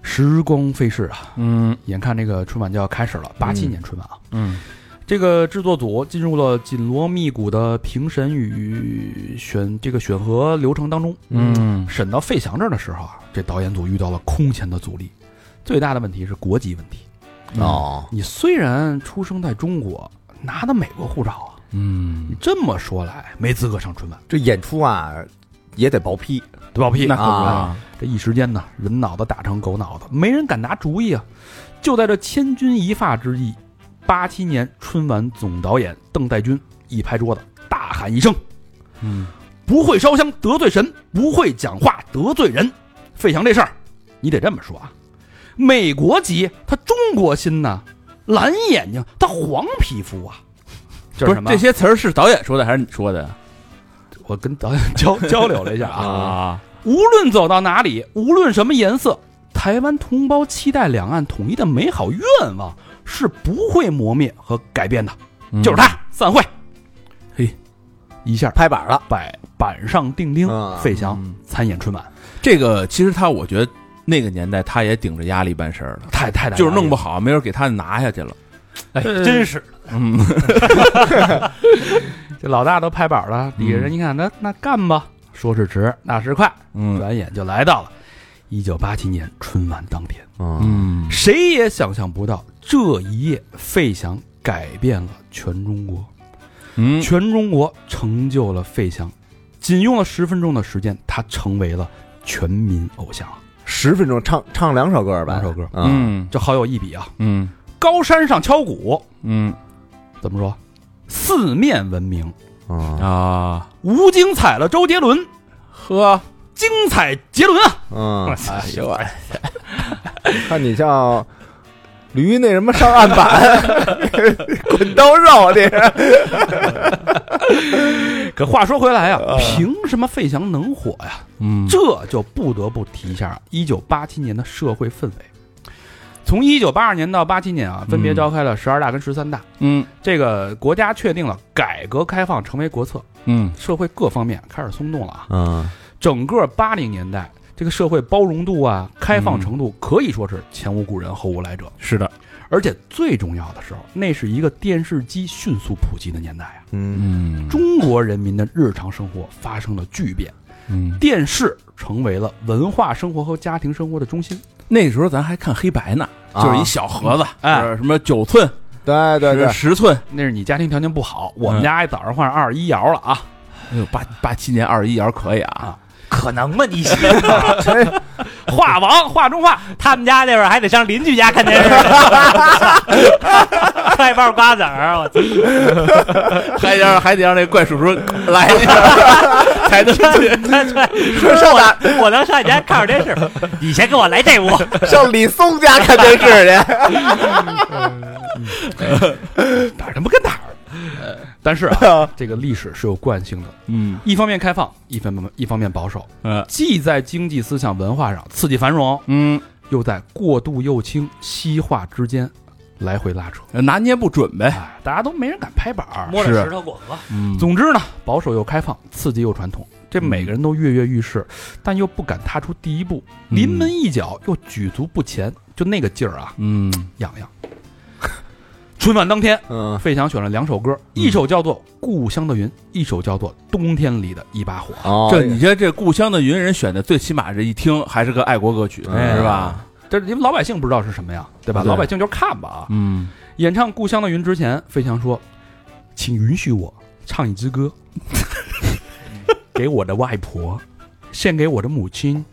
时光飞逝啊，嗯眼看这个春晚就要开始了，八七年春晚啊，嗯这个制作组进入了紧锣密鼓的评审与选这个选核流程当中。嗯审到费翔这儿的时候啊，这导演组遇到了空前的阻力。最大的问题是国籍问题。哦，你虽然出生在中国，拿的美国护照啊，嗯你这么说来没资格上春晚，这演出啊也得报批，得报批那可不啊啊这一时间呢，人脑子打成狗脑子，没人敢拿主意啊。就在这千钧一发之际，八七年春晚总导演邓代军一拍桌子，大喊一声嗯：“不会烧香得罪神，不会讲话得罪人。费翔这事儿，你得这么说啊。美国籍，他中国心呐，蓝眼睛，他黄皮肤啊，*laughs* 这是什么？这些词儿是导演说的还是你说的我跟导演交 *laughs* 交流了一下啊。啊？无论走到哪里，无论什么颜色，台湾同胞期待两岸统一的美好愿望是不会磨灭和改变的。就是他，散会。嘿，一下拍板了，板板上钉钉，嗯费翔嗯参演春晚，这个，其实他我觉得那个年代他也顶着压力办事儿了，太太大就是弄不好。没人给他拿下去了。哎，真是嗯，*laughs* 这老大都拍板了，底下人一看，那那干吧。说是迟，那是快，嗯转眼就来到了一九八七年春晚当天。嗯嗯谁也想象不到，这一夜费翔改变了全中国。嗯，全中国成就了费翔，仅用了十分钟的时间，他成为了全民偶像。十分钟唱唱两首歌吧，两首歌嗯嗯这好有一比啊！嗯高山上敲鼓，嗯怎么说？四面闻名。啊啊，吴京踩了周杰伦，呵，精彩杰伦啊！嗯，哎呦喂，*laughs* 看你像驴那什么上案板，*laughs* 滚刀肉这是，可话说回来啊，凭什么费翔能火呀？嗯这就不得不提一下一九八七年的社会氛围。从一九八二年到八七年啊，分别召开了十二大跟十三大。嗯这个国家确定了改革开放成为国策，嗯社会各方面开始松动了啊。嗯整个八零年代，这个社会包容度啊、开放程度可以说是前无古人后无来者。是的，而且最重要的时候，那是一个电视机迅速普及的年代啊，嗯。嗯。中国人民的日常生活发生了巨变，嗯，电视成为了文化生活和家庭生活的中心。那时候咱还看黑白呢，啊。就是一小盒子，哎就是什么九寸、对对对，十寸，那是你家庭条件不好，我们嗯。家还早上换上二十一摇了啊！哎呦，八八七年二十一摇可以啊，可能吗？你这画 *laughs* 王画中画，他们家那会儿还得上邻居家看电视，*laughs* 快包瓜子儿，我操！*laughs* 还得让还得让那怪叔叔来一下才能去。说上我我能上你家看会儿电视，你先给我来这屋。上李松家看电视去，哪儿他妈跟哪儿？但是啊，*laughs* 这个历史是有惯性的，嗯。一方面开放，一方面一方面保守，呃。既在经济、思想、文化上刺激繁荣，嗯，又在过度右倾、西化之间来回拉扯。拿捏不准呗。哎，大家都没人敢拍板儿。摸着石头滚吧。嗯。总之呢，保守又开放，刺激又传统，这每个人都跃跃欲试，但又不敢踏出第一步，嗯。临门一脚又举足不前，就那个劲儿啊，嗯。痒痒。春晚当天，嗯费翔选了两首歌，一首叫做《故乡的云》，一首叫做《冬天里的一把火》。哦这你觉得这故乡的云人选的，最起码这一听还是个爱国歌曲，哎是吧？这因为老百姓不知道是什么呀，对吧？对老百姓就看吧啊。嗯演唱《故乡的云》之前，费翔说：“请允许我唱一支歌，*laughs* 给我的外婆，献给我的母亲，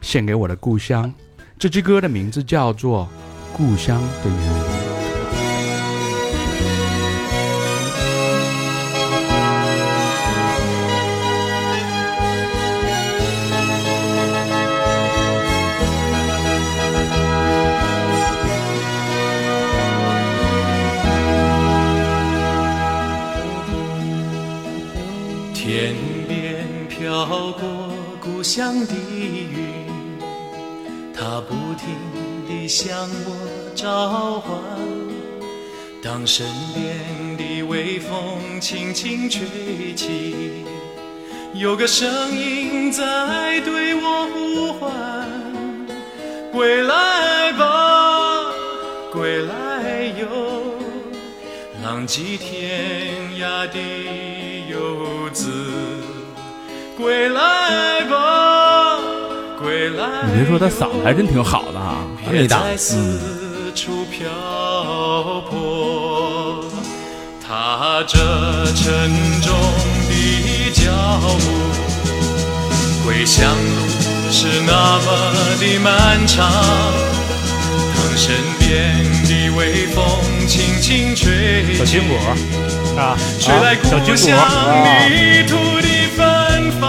献给我的故乡。这支歌的名字叫做《故乡的云》。”向我召唤。当身边的微风轻轻吹起，有个声音在对我呼唤：归来吧，归来哟。浪迹天涯的游子，归来吧，你别说他嗓子还真挺好的啊，别再四处漂泊，踏着沉重的脚步，归乡路是那么的漫长。当身边的微风轻轻吹起，小金鼓是吧？吹来故乡，泥土的芬方。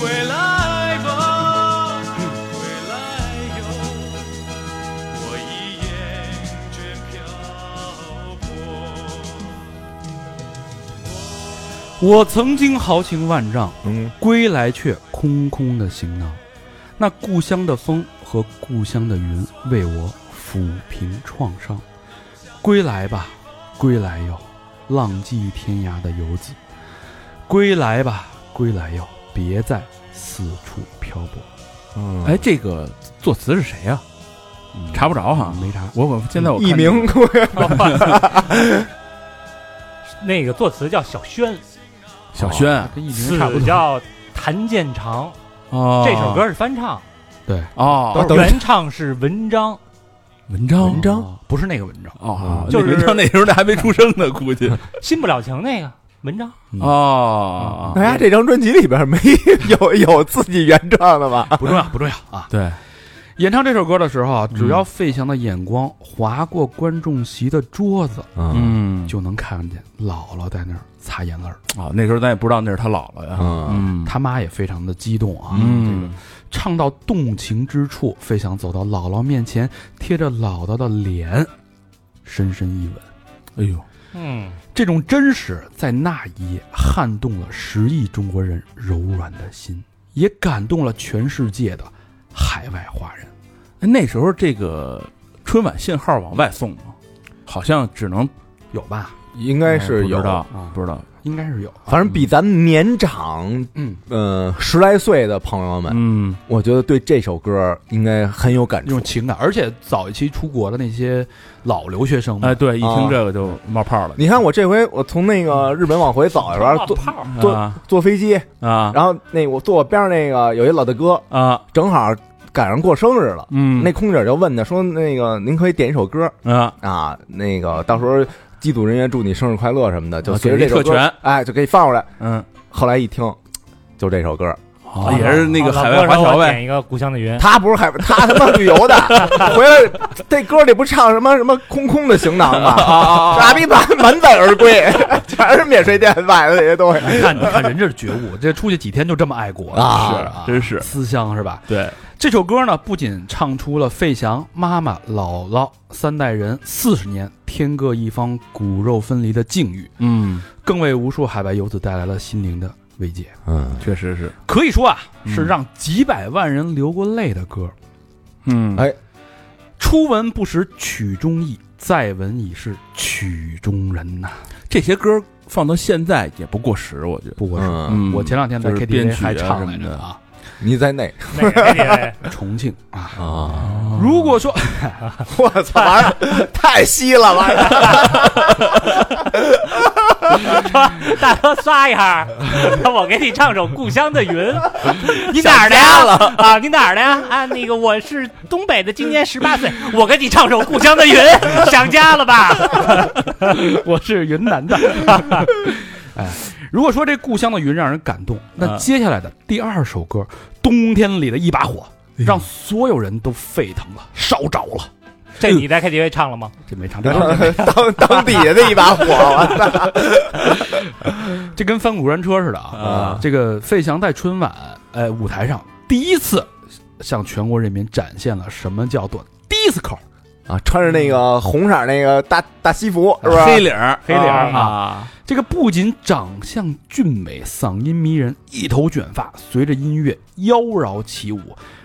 归来吧，归来哟，我已厌倦漂泊。我曾经豪情万丈，嗯，归来却空空的行囊。那故乡的风和故乡的云为我抚平创伤。归来吧，归来哟，浪迹天涯的游子。归来吧，归来哟，别再四处漂泊。嗯哎，这个作词是谁呀？查不着哈，没查。我我现在我看艺名，*laughs* 那个作词叫小轩，*laughs* 小轩哦跟艺名差不多。词叫谭健常。哦，这首歌是翻唱，对，哦，原唱是文章。文章文章哦不是那个文章。哦，就是文章那时候那还没出生呢，估计 *laughs* 新不了情那个文章，哦，大家这张专辑里边没有有自己原创的吧？不重要，不重要啊！对，演唱这首歌的时候啊，只要费翔的眼光划过观众席的桌子，嗯，就能看见姥姥在那儿擦眼泪儿。啊，那时候咱也不知道那是他姥姥呀，他妈也非常的激动啊。这个嗯，唱到动情之处，费翔走到姥姥面前，贴着姥姥的脸，深深一吻。哎呦，嗯，这种真实在那一夜撼动了十亿中国人柔软的心，也感动了全世界的海外华人。哎那时候这个春晚信号往外送吗？好像只能有吧？应该是有不知，道啊，不知道，应该是有。反正比咱们年长，嗯，呃，十来岁的朋友们，嗯，我觉得对这首歌应该很有感触。那种。情感，而且早一期出国的那些老留学生嘛，哎，对，一听啊。这个就冒泡了，你看我这回我从那个日本往回走一边坐泡。坐啊。坐飞机，啊。然后那我坐我边上那个有一老大哥，啊，正好赶上过生日了。嗯，那空姐就问他说：“那个您可以点一首歌？啊，啊，那个到时候机组人员祝你生日快乐什么的，就啊随着这首歌哎，就给你放出来。嗯，后来一听，就这首歌，哦也是那个海外华侨呗，点一个故乡的云，他不是海，他他妈旅游的，*laughs* 回来这歌里不唱什么什么空空的行囊吗？*laughs* 傻逼满满载而归，*laughs* 全是免税店买的那些东西。你看，你看人这是觉悟，这出去几天就这么爱国啊是啊，真是。思乡是吧？对，这首歌呢，不仅唱出了费翔妈妈、姥姥三代人四十年天各一方、骨肉分离的境遇，嗯，更为无数海外游子带来了心灵的慰藉。嗯，确实是，可以说啊，嗯是让几百万人流过泪的歌。嗯，哎。初闻不识曲中意，再闻已是曲中人呐。这些歌放到现在也不过时，我觉得，不过时，嗯，我前两天在 KTV 还唱来着啊，你在内那个得重庆啊。啊，如果说 *laughs* 我操，玩太稀了，玩意儿。*laughs* 大哥刷一下，我给你唱首《故乡的云》。*laughs* 你哪儿的呀？啊，你哪儿的呀？啊，那个我是东北的，今年十八岁。我给你唱首《故乡的云》，想家了吧？我是云南的。哎，如果说这故乡的云让人感动，那啊接下来的第二首歌《冬天里的一把火》，让所有人都沸腾了，烧着了。这你在 KTV 唱了吗？这没唱，这这当 *laughs* 当底下的一把火！*laughs* 这跟翻过山车似的啊！啊这个费翔在春晚呃舞台上第一次向全国人民展现了什么叫做 disco。啊，穿着那个红色那个大大西服，是吧？黑领儿黑领儿啊，这个不仅长相俊美，嗓音迷人，一头卷发随着音乐妖娆起舞。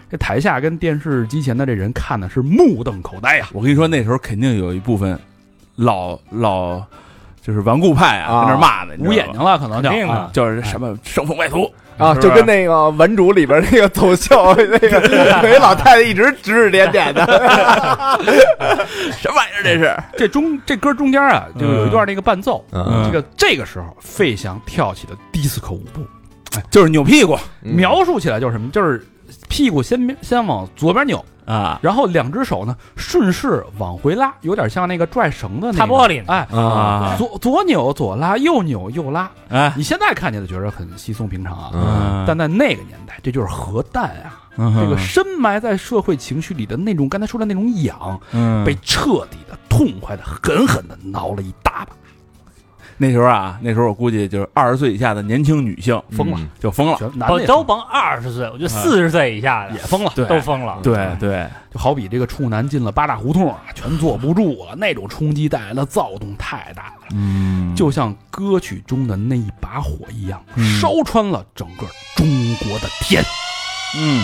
这台下跟电视机前的这人看的是目瞪口呆呀、我跟你说，那时候肯定有一部分老老就是顽固派啊，啊。跟那骂呢，你知道吗？捂眼睛了，可能就肯定的。啊。就是什么生逢外图啊，就跟那个文主里边那个走秀 *laughs* 那个有一老太太一直指指点点的，*laughs* 什么玩意儿这是？这中这歌中间啊，就有一段那个伴奏。嗯这个这个时候，费翔跳起了 disco 舞步，就是扭屁股描述起来就是什么？就是屁股先先往左边扭，啊然后两只手呢顺势往回拉，有点像那个拽绳的那个擦玻璃呢哎，啊左左扭左拉，右扭右拉。哎你现在看见的觉得很稀松平常啊，嗯但在那个年代，这就是核弹啊！嗯这个深埋在社会情绪里的那种刚才说的那种痒，嗯被彻底的、痛快的、狠狠的挠了一大把。那时候啊，那时候我估计就是二十岁以下的年轻女性疯了嗯。就疯了，男的也都甭二十岁，我觉得四十岁以下的也疯了，对都疯了。对对，就好比这个处男进了八大胡同啊，全坐不住了，那种冲击带来的躁动太大了，嗯。就像歌曲中的那一把火一样，嗯。烧穿了整个中国的天。嗯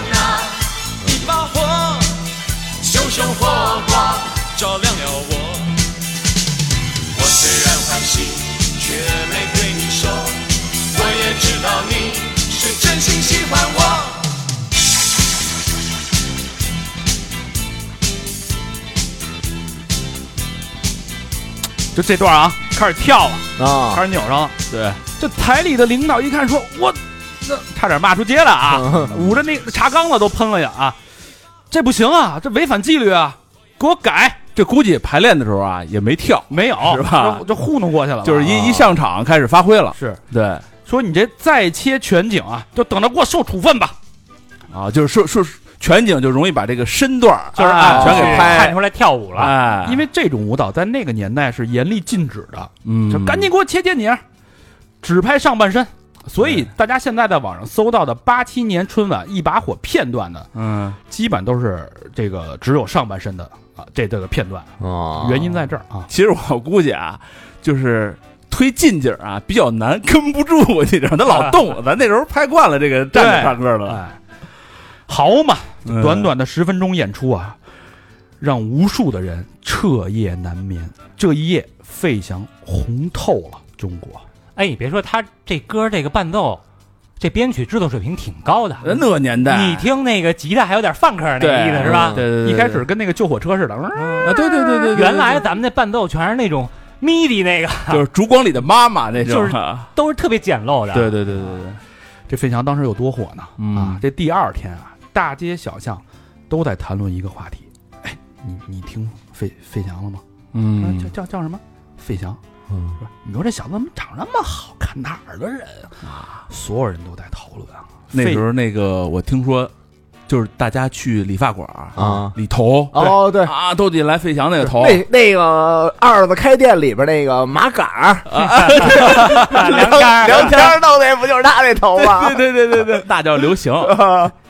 火光照亮了我。我虽然欢喜，却没对你说，我也知道你是真心喜欢我。就这段啊，开始跳了，啊开始扭上了。对，这台里的领导一看说：“我那差点骂出街了啊！*laughs* 捂着那个茶缸子都喷了呀啊！这不行啊，这违反纪律啊！给我改！这估计排练的时候啊也没跳，没有是吧就 *laughs* 就糊弄过去了，就是一一上场开始发挥了，是对说你这再切全景啊，就等着给我受处分吧。啊，就是说说全景就容易把这个身段儿就是啊全给拍，看出来跳舞了。哎，因为这种舞蹈在那个年代是严厉禁止的，嗯就赶紧给我切电影，只拍上半身。所以大家现在在网上搜到的八七年春晚一把火片段呢，嗯基本都是这个只有上半身的啊，这这个片段，啊原因在这儿啊。其实我估计啊，就是推近景啊比较难，跟不住，你知道，他老 *laughs* 动。咱那时候拍惯了这个站着对唱歌了，哎，好嘛，嗯短短的十分钟演出啊，让无数的人彻夜难眠。这一夜，费翔红透了中国。哎，你别说他这歌这个伴奏，这编曲制作水平挺高的。呃那个年代，你听那个吉他还有点放克那对意思是吧？对对对，一开始跟那个救火车似的，嗯啊，对对对对，对原来咱们那伴奏全是那种 MIDI 那个，就是烛光里的妈妈那种，就是都是特别简陋的。对对对对对，这费翔当时有多火呢？嗯啊，这第二天啊，大街小巷都在谈论一个话题。哎，你你听费费翔了吗？嗯叫叫叫什么？费翔。嗯，你说这小子怎么长那么好看？哪儿的人啊？所有人都在讨论啊。那时候那个我听说，就是大家去理发馆啊理头哦对。啊，都得来费翔那个头，那那个二子开店里边那个马杆儿，梁杆儿聊天弄那不就是他那头吗？对对对对对，那叫流行，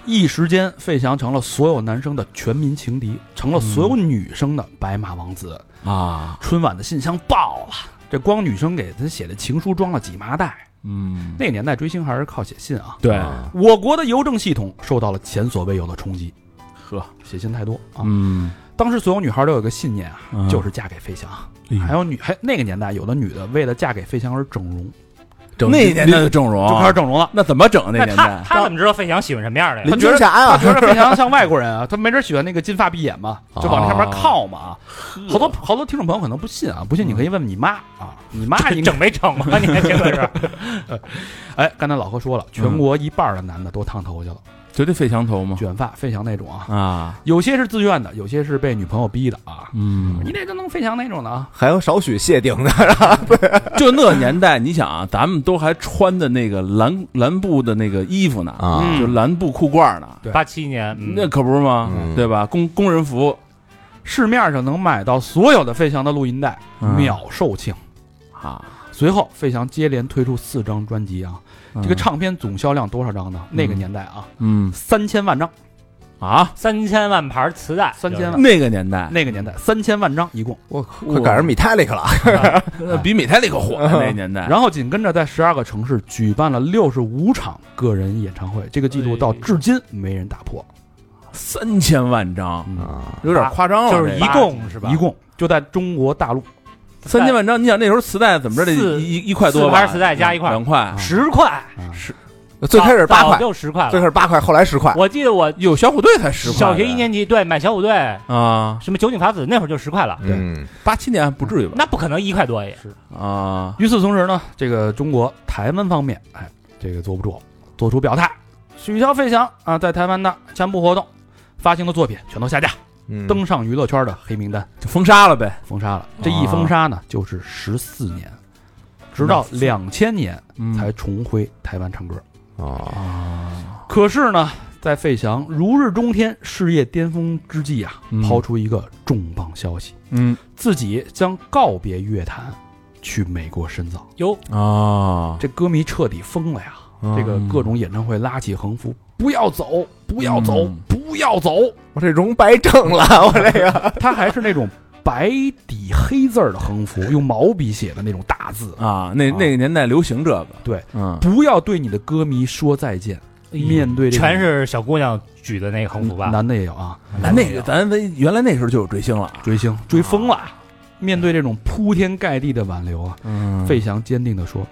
一时间，费翔成了所有男生的全民情敌，成了所有女生的白马王子。啊，春晚的信箱爆了，这光女生给他写的情书装了几麻袋。嗯，那个年代追星还是靠写信啊。对，我国的邮政系统受到了前所未有的冲击，呵，写信太多啊。嗯，当时所有女孩都有个信念啊，嗯就是嫁给费翔。哎还有女还那个年代，有的女的为了嫁给费翔而整容，整那年代的整容就开始整容了。那怎么整？那那他年代他怎么知道费翔喜欢什么样的呀？林觉得青霞呀，他觉得费翔像外国人啊，*laughs* 他没准喜欢那个金发碧眼嘛，就往那上面靠嘛啊。好多好多听众朋友可能不信啊，不信你可以问问你妈啊，你妈你整没整吗？*laughs* 你还真的是？*laughs* 哎，刚才老何说了，全国一半的男的都烫头去了，就这费翔头吗？卷发费翔那种啊，啊，有些是自愿的，有些是被女朋友逼的啊。嗯，你得就能费翔那种的啊，还有少许谢顶的，*laughs* 就那年代，你想啊，咱们都还穿的那个蓝蓝布的那个衣服呢，啊。就蓝布裤褂呢，对。八七年，嗯。那可不是吗？嗯。对吧？工工人服。市面上能买到所有的费翔的录音带，嗯。秒售罄。啊，随后，费翔接连推出四张专辑啊，这个唱片总销量多少张呢？那个年代啊，嗯，三千万张。啊，三千万盘磁带，三千万。就是那个年代，那个年代三千万张一共，我快赶上米泰利克了，*laughs* 呃比米泰利克火的那个年代。然后紧跟着在十二个城市举办了六十五场个人演唱会，这个记录到至今没人打破。三千万张，啊，有点夸张了。就是一共是吧？一共就在中国大陆三千万张，你想那时候磁带怎么着得四一一一块多吧？四盘磁带加一块两块，十块，十，最开始八早块，就十块了。最开始八块，后来十块，我记得我有小虎队才十块。小学一年级对买小虎队，啊，什么酒井法子那会儿就十块了，嗯，八七年不至于吧？那不可能一块多也。啊，与此同时呢，这个中国台湾方面，哎，这个坐不住，做出表态，取消费翔啊在台湾的全部活动，发行的作品全都下架，嗯登上娱乐圈的黑名单，就封杀了呗。封杀了。这一封杀呢，就是十四年，直到两千年嗯才重回台湾唱歌。啊，可是呢，在费翔如日中天、事业巅峰之际啊，嗯抛出一个重磅消息，嗯自己将告别乐坛，去美国深造。哟，啊，这歌迷彻底疯了呀！嗯这个各种演唱会拉起横幅，不要走，不要走，嗯。不要走。我这容白正了，*laughs* 我这个，他还是那种白底黑字儿的横幅，用毛笔写的那种大字。啊，那啊。那个年代流行这个，对，嗯，不要对你的歌迷说再见。面对这种全是小姑娘举的那个横幅吧？男的也有啊，那那个咱原来那时候就有追星了，追星追疯了。面对这种铺天盖地的挽留啊，嗯。费翔坚定地说：“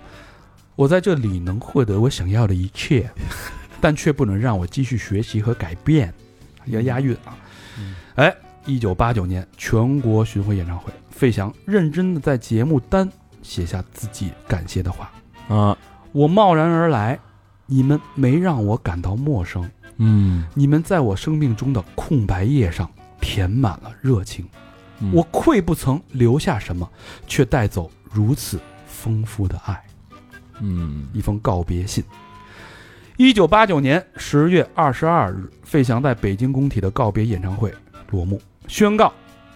我在这里能获得我想要的一切，但却不能让我继续学习和改变。”要押韵啊！嗯哎，一九八九年全国巡回演唱会，费翔认真的在节目单写下自己感谢的话啊，：“我贸然而来，你们没让我感到陌生，嗯，你们在我生命中的空白页上填满了热情。嗯我愧不曾留下什么，却带走如此丰富的爱。”嗯一封告别信。一九八九年十月二十二日，费翔在北京工体的告别演唱会落幕，宣告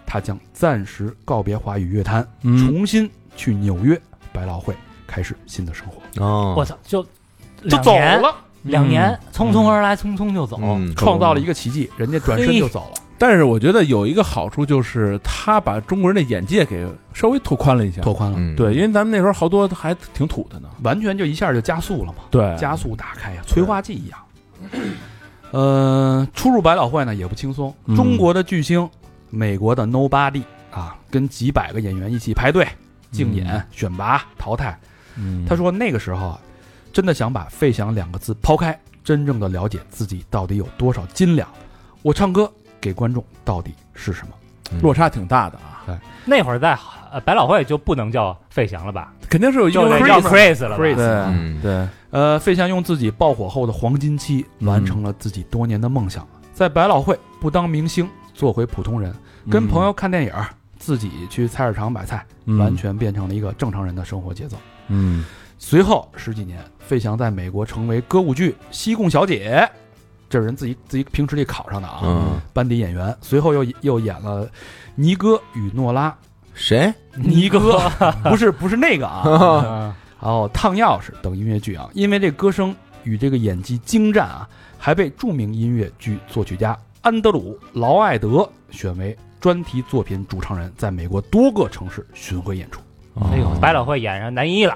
他将暂时告别华语乐坛，嗯。重新去纽约百老汇开始新的生活，哦。我操，就就两年，走了，两年匆匆而来，匆匆就走。嗯，创造了一个奇迹，人家转身就走了。但是我觉得有一个好处就是他把中国人的眼界给稍微拓宽了一下，拓宽了，嗯，对，因为咱们那时候好多还挺土的呢，完全就一下就加速了嘛，对。加速打开呀，催化剂一样。呃，出入百老汇呢也不轻松，嗯。中国的巨星，美国的 Nobody 啊，跟几百个演员一起排队竞演、嗯选拔、淘汰。嗯。他说那个时候啊，真的想把“费翔”两个字抛开，真正的了解自己到底有多少斤两。我唱歌给观众到底是什么？落差挺大的啊，那会儿在呃百老汇就不能叫费翔了吧？肯定是有一个就得叫 Chris Chris 了吧。Chris 对嗯对，呃，费翔用自己爆火后的黄金期，完成了自己多年的梦想，在百老汇不当明星，做回普通人，跟朋友看电影，自己去菜市场买菜，嗯。完，全变成了一个正常人的生活节奏。嗯。随后十几年，费翔在美国成为歌舞剧《西贡小姐》，这是人自己自己凭实力考上的啊，嗯，班底演员。随后又又演了《尼哥与诺拉》，谁？尼哥 *laughs* 不是不是那个啊，*laughs* 嗯。然后《烫钥匙》等音乐剧啊，因为这歌声与这个演技精湛啊，还被著名音乐剧作曲家安德鲁·劳埃德选为专题作品主唱人，在美国多个城市巡回演出。哎呦，百老汇演上男一了，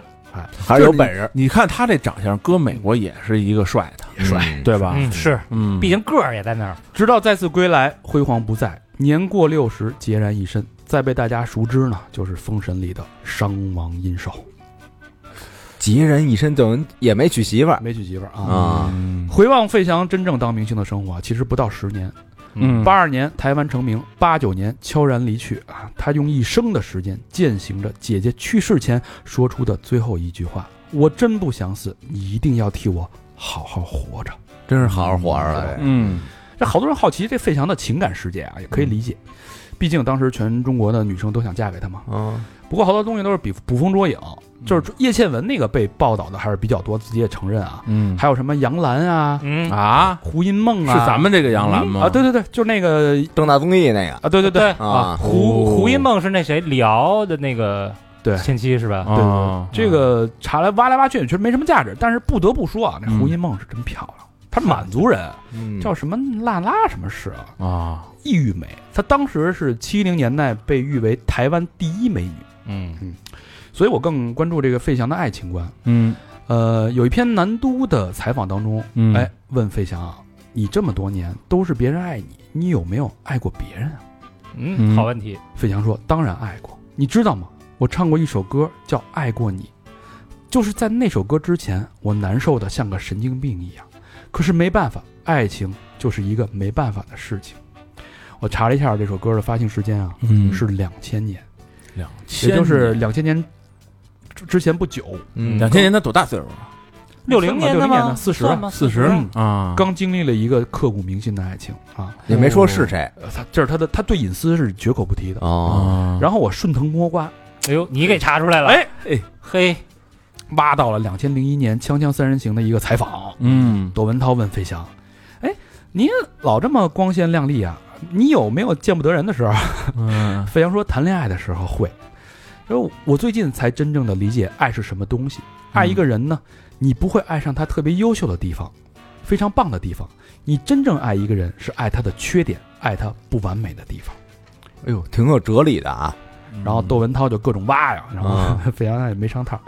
还是有本事，你看他这长相，搁美国也是一个帅的，帅，对吧？嗯，是，嗯，毕竟个儿也在那儿。直到再次归来，辉煌不再，年过六十，孑然一身。再被大家熟知呢，就是《封神》里的商王殷寿，孑然一身，等于也没娶媳妇儿没娶媳妇儿啊。啊，嗯回望费翔真正当明星的生活啊，其实不到十年。嗯八二年台湾成名，八九年悄然离去啊。他用一生的时间践行着姐姐去世前说出的最后一句话：“我真不想死，你一定要替我好好活着。真是好好活着了，嗯”这好多人好奇这费翔的情感世界啊，也可以理解。毕竟当时全中国的女生都想嫁给他嘛。嗯，不过好多东西都是捕捕风捉影，就是叶倩文那个被报道的还是比较多，自己也承认啊。嗯。还有什么杨澜啊、嗯，啊，胡因梦啊。是啊，咱们这个杨澜吗？啊，对对对，就是那个正大综艺那个。啊，对对对，啊，胡哦。胡因梦是那谁李敖的那个对前妻是吧？对这个查来挖来挖去，确实没什么价值。但是不得不说啊，那嗯胡因梦是真漂亮，她是满族人，嗯叫什么拉拉什么氏啊？啊，异域美，她当时是七零年代被誉为台湾第一美女，嗯所以我更关注这个费翔的爱情观。嗯呃，有一篇南都的采访当中，嗯哎，问费翔啊，你这么多年都是别人爱你，你有没有爱过别人啊？嗯，好问题。费翔说，当然爱过。你知道吗？我唱过一首歌叫《爱过你》，就是在那首歌之前，我难受的像个神经病一样。可是没办法，爱情就是一个没办法的事情。我查了一下这首歌的发行时间啊，嗯是两千年，两千，也就是两千年之之前不久，嗯两千年，他多大岁数了？六零年的60年吗？的40算吗？四十嗯啊，刚经历了一个刻骨铭心的爱情啊。也没说是谁呃他这是他的，他对隐私是绝口不提的。哦，啊，然后我顺藤摸瓜，哎呦，你给查出来了。哎哎，嘿，挖到了两千零一年《锵锵三人行》的一个采访。嗯窦文涛问费翔：“哎，您老这么光鲜亮丽啊，你有没有见不得人的时候嗯？” *laughs* 费翔说：“谈恋爱的时候会。说我最近才真正的理解爱是什么东西。爱一个人呢，你不会爱上他特别优秀的地方，非常棒的地方。你真正爱一个人是爱他的缺点，爱他不完美的地方。哎呦，挺有哲理的啊，然后窦文涛就各种挖呀，然后啊费翔也没上套，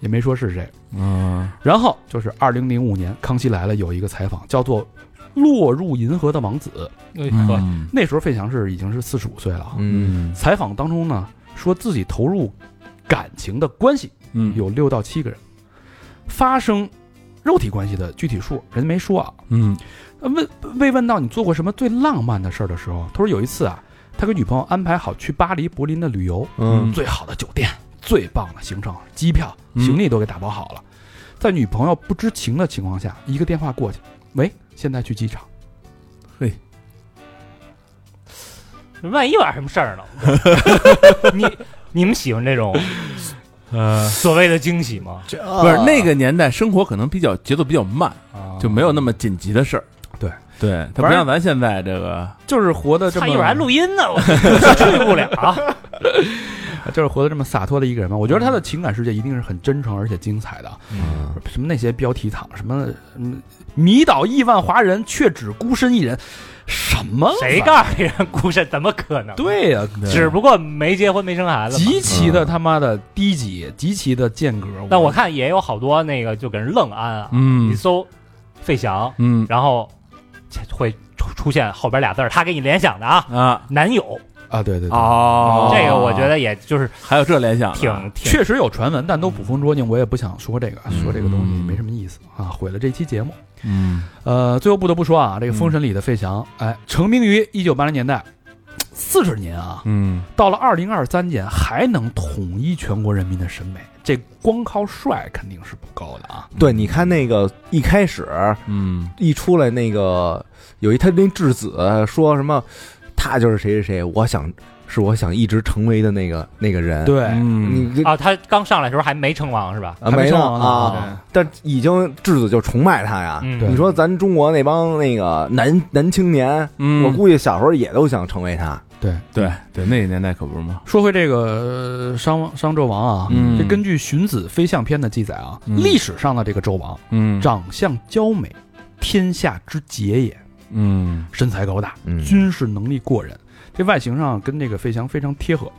也没说是谁。嗯然后就是二零零五年《康熙来了》有一个采访，叫做《落入银河的王子》。那时候费翔是已经是四十五岁了啊。嗯采访当中呢，说自己投入感情的关系嗯有六到七个人，发生肉体关系的具体数人家没说啊。嗯呃问被问到你做过什么最浪漫的事儿的时候，他说有一次啊，他给女朋友安排好去巴黎、柏林的旅游，嗯最好的酒店、最棒的行程、机票、嗯行李都给打包好了。在女朋友不知情的情况下，一个电话过去，喂，现在去机场。嘿万一有点什么事儿呢？*laughs* 你你们喜欢这种呃，所谓的惊喜吗？不是那个年代生活可能比较节奏比较慢，啊就没有那么紧急的事儿。对对，他不像咱现在这个，就是活的这么，他一会儿还录音呢，我 *laughs* 去不了。*laughs* 就是活得这么洒脱的一个人嘛。我觉得他的情感世界一定是很真诚而且精彩的。嗯什么那些标题党，什么嗯迷倒亿万华人，却只孤身一人，什么谁告诉你人孤身？怎么可能？，对呀、只不过没结婚没生孩子。极其的他妈的低级，极其的间隔。但我看也有好多那个就给人愣安啊，嗯你搜费翔，嗯然后会出出现后边俩字儿，他给你联想的啊，啊。男友。啊，对对对，哦，这个我觉得也就是还有这联想，挺挺确实有传闻，但都捕风捉影，我也不想说这个，说这个东西嗯没什么意思啊，毁了这期节目。嗯。呃，最后不得不说啊，这个《封神里的费翔，哎，成名于一九八零年代，四十年啊，嗯。到了二零二三年还能统一全国人民的审美，这光靠帅肯定是不够的啊。对，你看那个一开始嗯一出来，那个有一他那质子说什么，他就是谁谁谁，我想是我想一直成为的那个那个人。，对，嗯。你啊，他刚上来的时候还没称王是吧？啊没呢还没上呢啊，但已经质子就崇拜他呀。嗯，你说咱中国那帮那个男男青年，嗯，我估计小时候也都想成为他。对。对对，那个年代可不是吗？说回这个呃商商纣王啊，嗯。这根据《荀子·飞象篇》的记载啊，嗯。历史上的这个纣王嗯。长相娇美，天下之杰也，嗯。身材高大，嗯。军事能力过人，这外形上跟这个费翔非常贴合。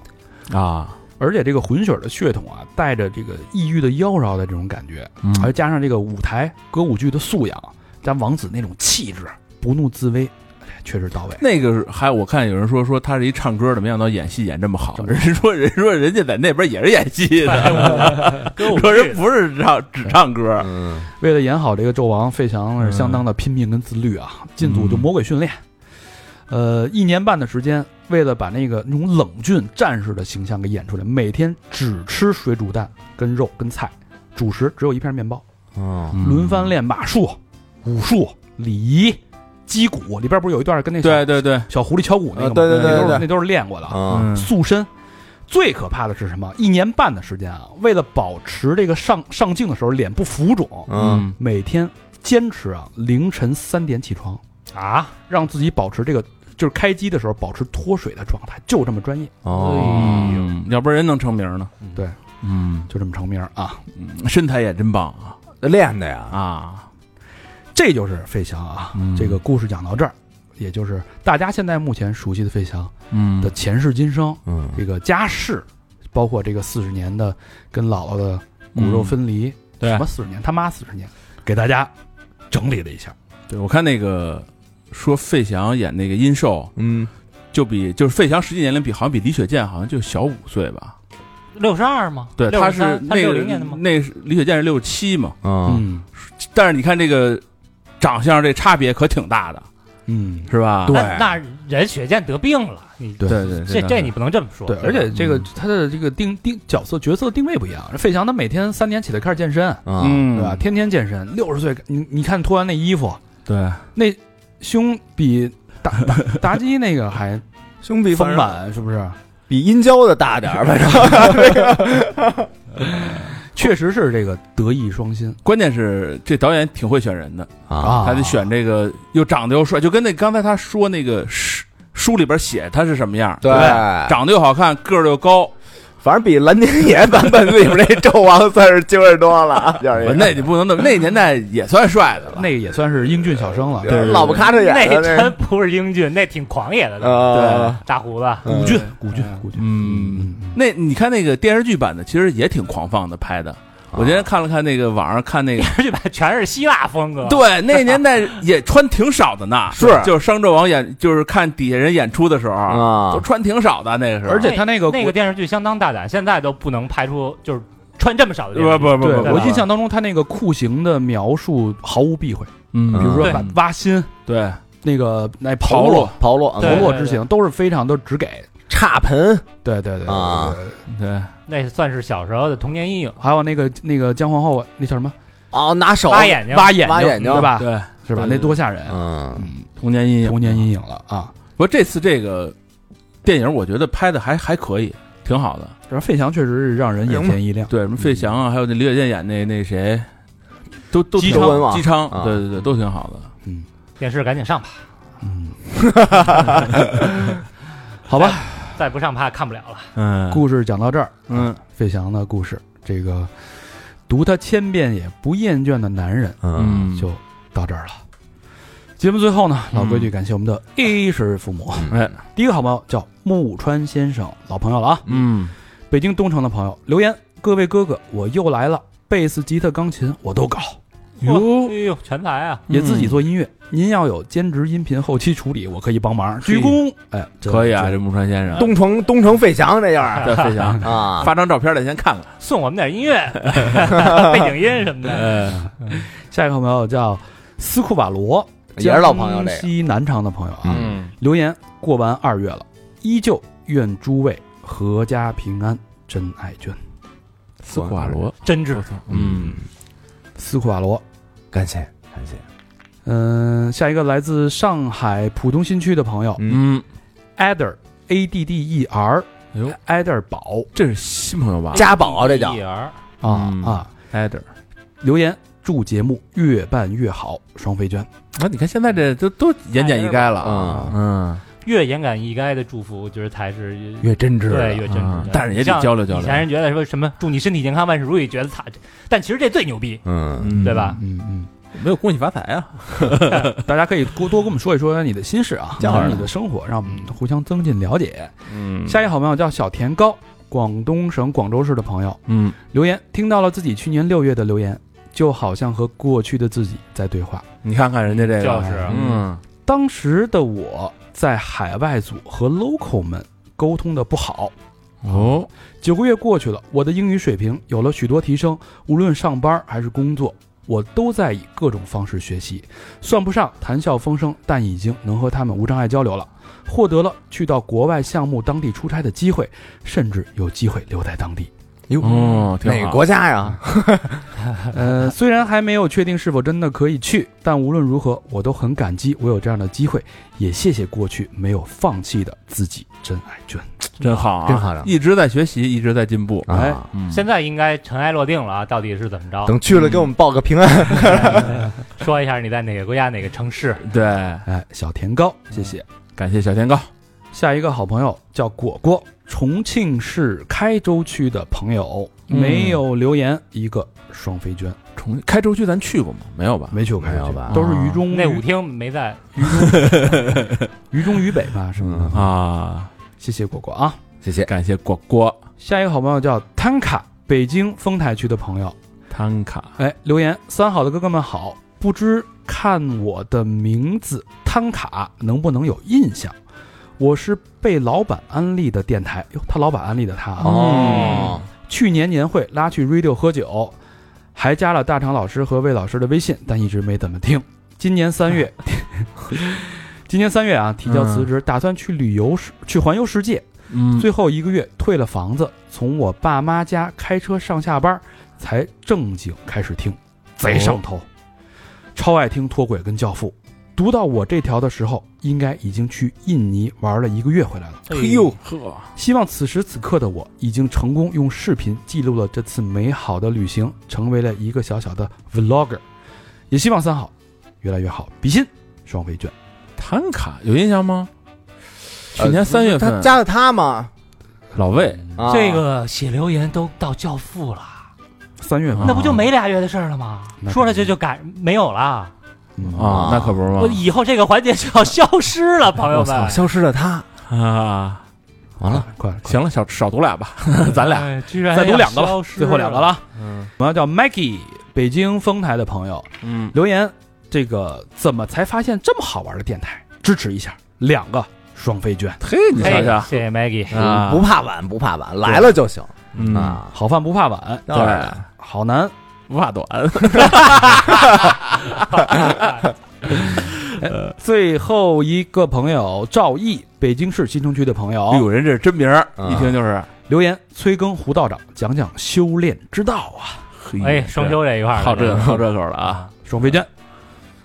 啊，而且这个混血儿的血统啊，带着这个异域的妖娆的这种感觉，嗯还加上这个舞台歌舞剧的素养，加王子那种气质，不怒自威，哎确实到位。那个是还我看有人说说他是一唱歌的，没想到演戏演这么好。人说人说人家在那边也是演戏的，*laughs* 歌舞说人不是唱只唱歌。嗯为了演好这个纣王，费翔是相当的拼命跟自律啊，进组就魔鬼训练。呃，一年半的时间，为了把那个那种冷峻战士的形象给演出来，每天只吃水煮蛋跟肉跟菜，主食只有一片面包。轮番练马术、武术、礼仪、击鼓，里边不是有一段跟那对对对，小狐狸敲鼓那个对对对那都对是那都是练过的啊。啊塑身，最可怕的是什么？一年半的时间啊，为了保持这个上上镜的时候脸不浮肿，嗯。每天坚持啊凌晨三点起床，啊，让自己保持这个就是开机的时候保持脱水的状态，就这么专业，哦，嗯，要不然人能成名呢。对，嗯，就这么成名啊。嗯身材也真棒啊。练的呀，啊！这就是费翔啊。嗯。这个故事讲到这儿，也就是大家现在目前熟悉的费翔嗯。的前世今生，嗯。这个家世，包括这个四十年的跟姥姥的骨肉分离，对。什么四十年，他妈四十年，给大家整理了一下。对，我看那个说费翔演那个殷寿，嗯，就比就是费翔实际年龄比好像比李雪健好像就小五岁吧？六十二吗？对，63他是他那个六零年的吗？那是李雪健是六十七嘛，嗯，嗯但是你看这个长相这差别可挺大的，嗯，是吧？对那那人雪健得病了，你对对对，这这你不能这么说。对，而且这个嗯他的这个定定角色角色定位不一样。费翔他每天三点起来开始健身，啊，嗯，对吧？天天健身，六十岁，你你看脱完那衣服，对，那胸比妲妲妲己那个还胸比丰，满，是不是？比殷郊的大点儿，反正 *laughs* 确实是这个德艺双馨关键是这导演挺会选人的，啊他得选这个又长得又帅，就跟那刚才他说那个书书里边写他是什么样，对？长得又好看，个儿又高，反正比蓝天野版本里面那纣王算是精神多了，*laughs* 要是那你不能那么，那年代也算帅的了。那个也算是英俊小生了。对老不卡着眼那的真不是英俊，那挺狂野的。对，大胡子，嗯古俊，古俊，古俊。嗯，那你看那个电视剧版的，其实也挺狂放的拍的。我今天看了看那个网上看那个，这版全是希腊风格。对，那年代也穿挺少的呢。*laughs* 是就是商纣王演，就是看底下人演出的时候，啊都穿挺少的那个时候。而且他那个那个电视剧相当大胆，现在都不能拍出就是穿这么少的不电视剧。不不不，我印象当中，他那个酷刑的描述毫无避讳，嗯，比如说把挖心、对，那个那刨刨落、刨落刨落之刑都是非常的直给。插盆，对对对对那算是小时候的童年阴影。还有那个那个姜皇后那叫什么？哦，拿手。挖眼睛，挖眼挖眼睛。对吧？对，是吧？那多吓人啊！嗯，嗯，童年阴影，童年阴影了啊！不过这次这个电影，我觉得拍的还还可以，挺好的。然后费翔确实是让人眼前一亮。对，什么费翔啊，还有那李雪健演那那谁，都都挺姬昌嘛。姬昌啊，对对对，都挺好的。嗯。电视赶紧上吧，嗯，*laughs* *laughs* 好吧，再不上怕看不了了。嗯。故事讲到这儿，嗯，费翔的故事，这个读他千遍也不厌倦的男人嗯。就到这儿了。节目最后呢，老规矩，感谢我们的衣食父母。哎，第一个好朋友叫木川先生，老朋友了啊，嗯，北京东城的朋友留言：各位哥哥，我又来了，贝斯、吉他、钢琴我都搞，哟，哎呦，全才啊！也自己做音乐。您要有兼职音频后期处理，我可以帮忙，鞠躬。哎，真可以啊，这木川先生，东城东城费翔这样儿。对费翔，*laughs* 啊，发张照片来先看看。送我们点音乐、*laughs* 背景音什么的。呃，下一个朋友叫斯库瓦罗，也是老朋友西南昌的朋友啊，嗯，留言过完二月了，依旧愿诸位阖家平安，真爱娟。斯库瓦罗，真挚，嗯，斯库瓦罗，感谢感谢，嗯、下一个来自上海浦东新区的朋友嗯，，Adder A D D E R，哎呦，Adder 宝。这是新朋友吧？家宝这叫。E R 啊、嗯。啊，Adder。留言祝节目越办越好，双飞娟。啊，你看现在这都都言简意赅了啊，嗯，越言简意赅的祝福，我觉得才是越真挚对越真啊挚。但是也得交流交流。以前人觉得说什么祝你身体健康，万事如意，觉得操，但其实这最牛逼，嗯。嗯对吧？嗯嗯，没有恭喜发财啊，*laughs* 大家可以多多跟我们说一说你的心事啊，*laughs* 讲讲你的生活，让我们互相增进了解。嗯。下一个好朋友叫小田高，广东省广州市的朋友。嗯，留言，听到了自己去年六月的留言，就好像和过去的自己在对话。你看看人家这个，就是嗯。当时的我在海外组和 local 们沟通的不好，哦，九个月过去了，我的英语水平有了许多提升，无论上班还是工作，我都在以各种方式学习，算不上谈笑风生，但已经能和他们无障碍交流了，获得了去到国外项目当地出差的机会，甚至有机会留在当地。哟哦，哪个国家呀？*laughs* 呃，虽然还没有确定是否真的可以去，但无论如何，我都很感激我有这样的机会，也谢谢过去没有放弃的自己，真爱娟。真好啊，真好啊一直在学习，一直在进步，哎现在应该尘埃落定了啊，到底是怎么着？等去了给我们报个平安。*laughs* 说一下你在哪个国家哪个城市？对，哎，小甜糕，谢谢。感谢小甜糕，下一个好朋友叫果果，重庆市开州区的朋友嗯没有留言，一个双飞娟，重开州区咱去过吗？没有吧？没去过开州吧都是渝中那舞厅没在，*laughs* 渝中渝北吧，是吗？嗯啊，谢谢果果啊。谢谢。感谢果果下一个好朋友叫汤卡，北京丰台区的朋友，汤卡，哎，留言三好的哥哥们好，不知看我的名字汤卡能不能有印象？我是被老板安利的电台，哟，他老板安利的他啊。哦，去年年会拉去 radio 喝酒，还加了大长老师和魏老师的微信，但一直没怎么听。今年三月，*laughs* 今年三月啊，提交辞职，打算去旅游世去环游世界。嗯，最后一个月退了房子，从我爸妈家开车上下班，才正经开始听，贼上头，超爱听脱轨跟教父。读到我这条的时候，应该已经去印尼玩了一个月回来了。哎呦，呵，希望此时此刻的我已经成功用视频记录了这次美好的旅行，成为了一个小小的 vlogger。也希望三好越来越好，比心双飞卷。汤卡有印象吗？去年三月份他，加的他吗？老魏啊这个写留言都到教父了，三月份那不就没俩月的事儿了吗？那说着就就改没有了，嗯啊，那可不是我吗？以后这个环节就要消失了，*laughs* 朋友我操，们。消失了他，啊，完了，快了，快了行了，少少读俩吧，*laughs* 咱俩哎居然再读两个吧最后两个了。啊。嗯，我要叫 Maggie，北京丰台的朋友嗯，留言，这个怎么才发现这么好玩的电台？支持一下，两个双飞卷，嘿，你瞧哎瞧谢谢 Maggie。啊，不怕晚，不怕晚，来了就行嗯，啊。好饭不怕晚，对好男。不怕短，最后一个朋友赵毅，北京市新城区的朋友。有人这是真名一听就是，留言：催更胡道长讲讲修炼之道啊！嘿哎，双休这一块儿好这好这口了啊！双飞娟，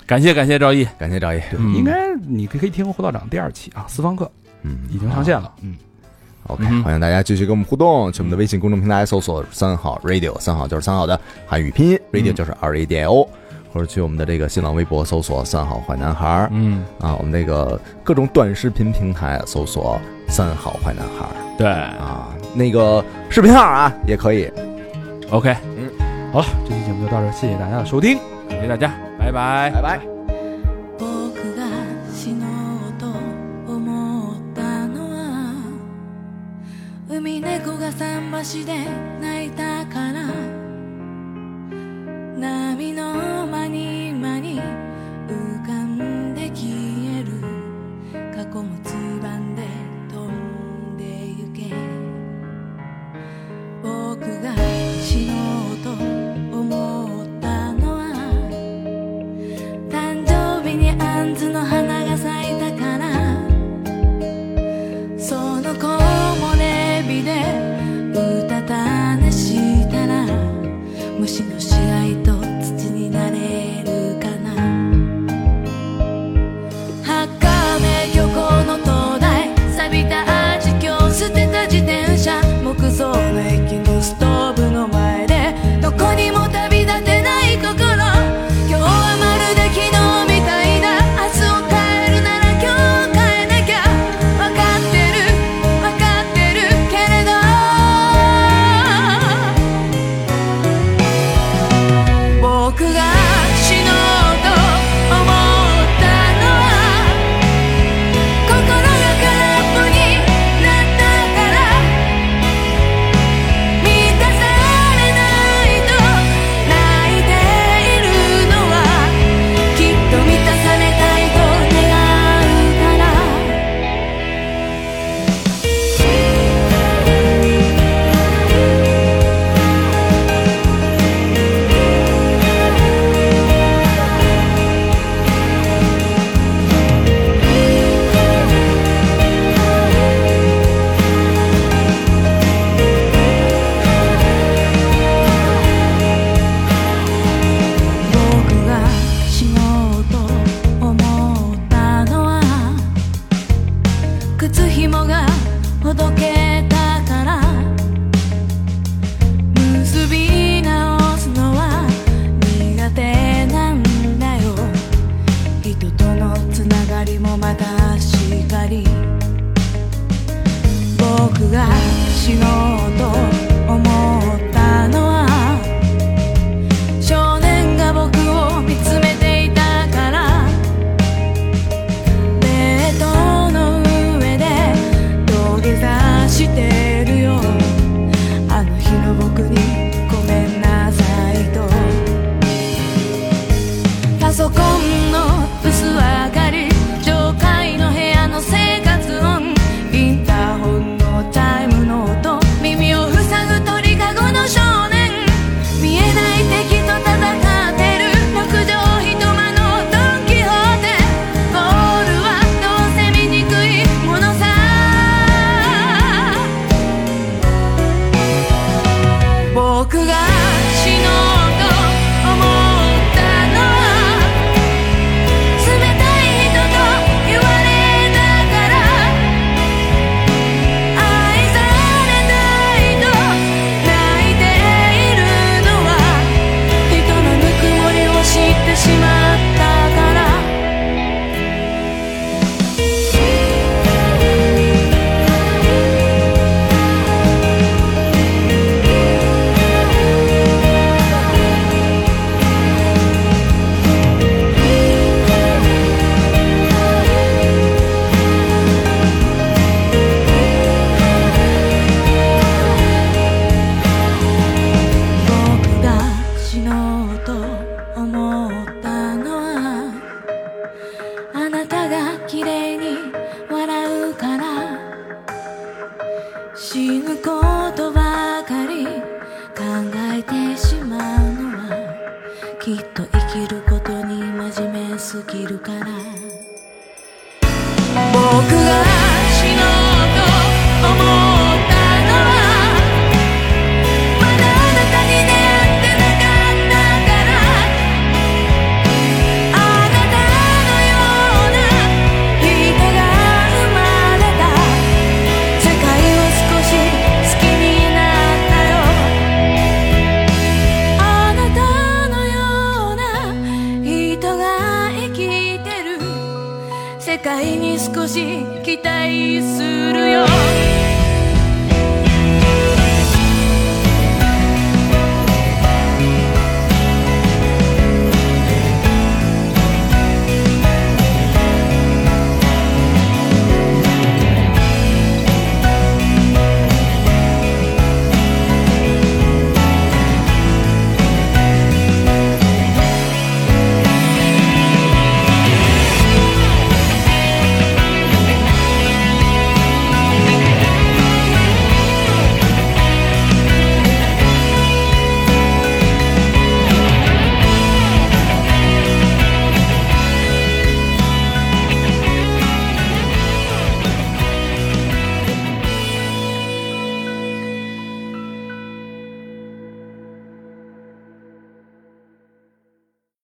感谢感谢赵毅，感谢赵毅，嗯应该你可以听胡道长第二期啊，私房课。嗯。已经上线了。嗯，OK，嗯欢迎大家继续跟我们互动，去我们的微信公众平台搜索“三好 radio”，三好就是三好的汉语拼音，radio 嗯就是 R A D I O，或者去我们的这个新浪微博搜索“三好坏男孩儿嗯，”啊，我们这个各种短视频平台搜索“三好坏男孩儿对”啊，那个视频号啊也可以。，OK，嗯好了，这期节目就到这儿，谢谢大家的收听。感谢大家，拜拜。拜拜。足で泣いたから波の間に間に浮かんで消える過去もつばんで飛んでゆけ僕が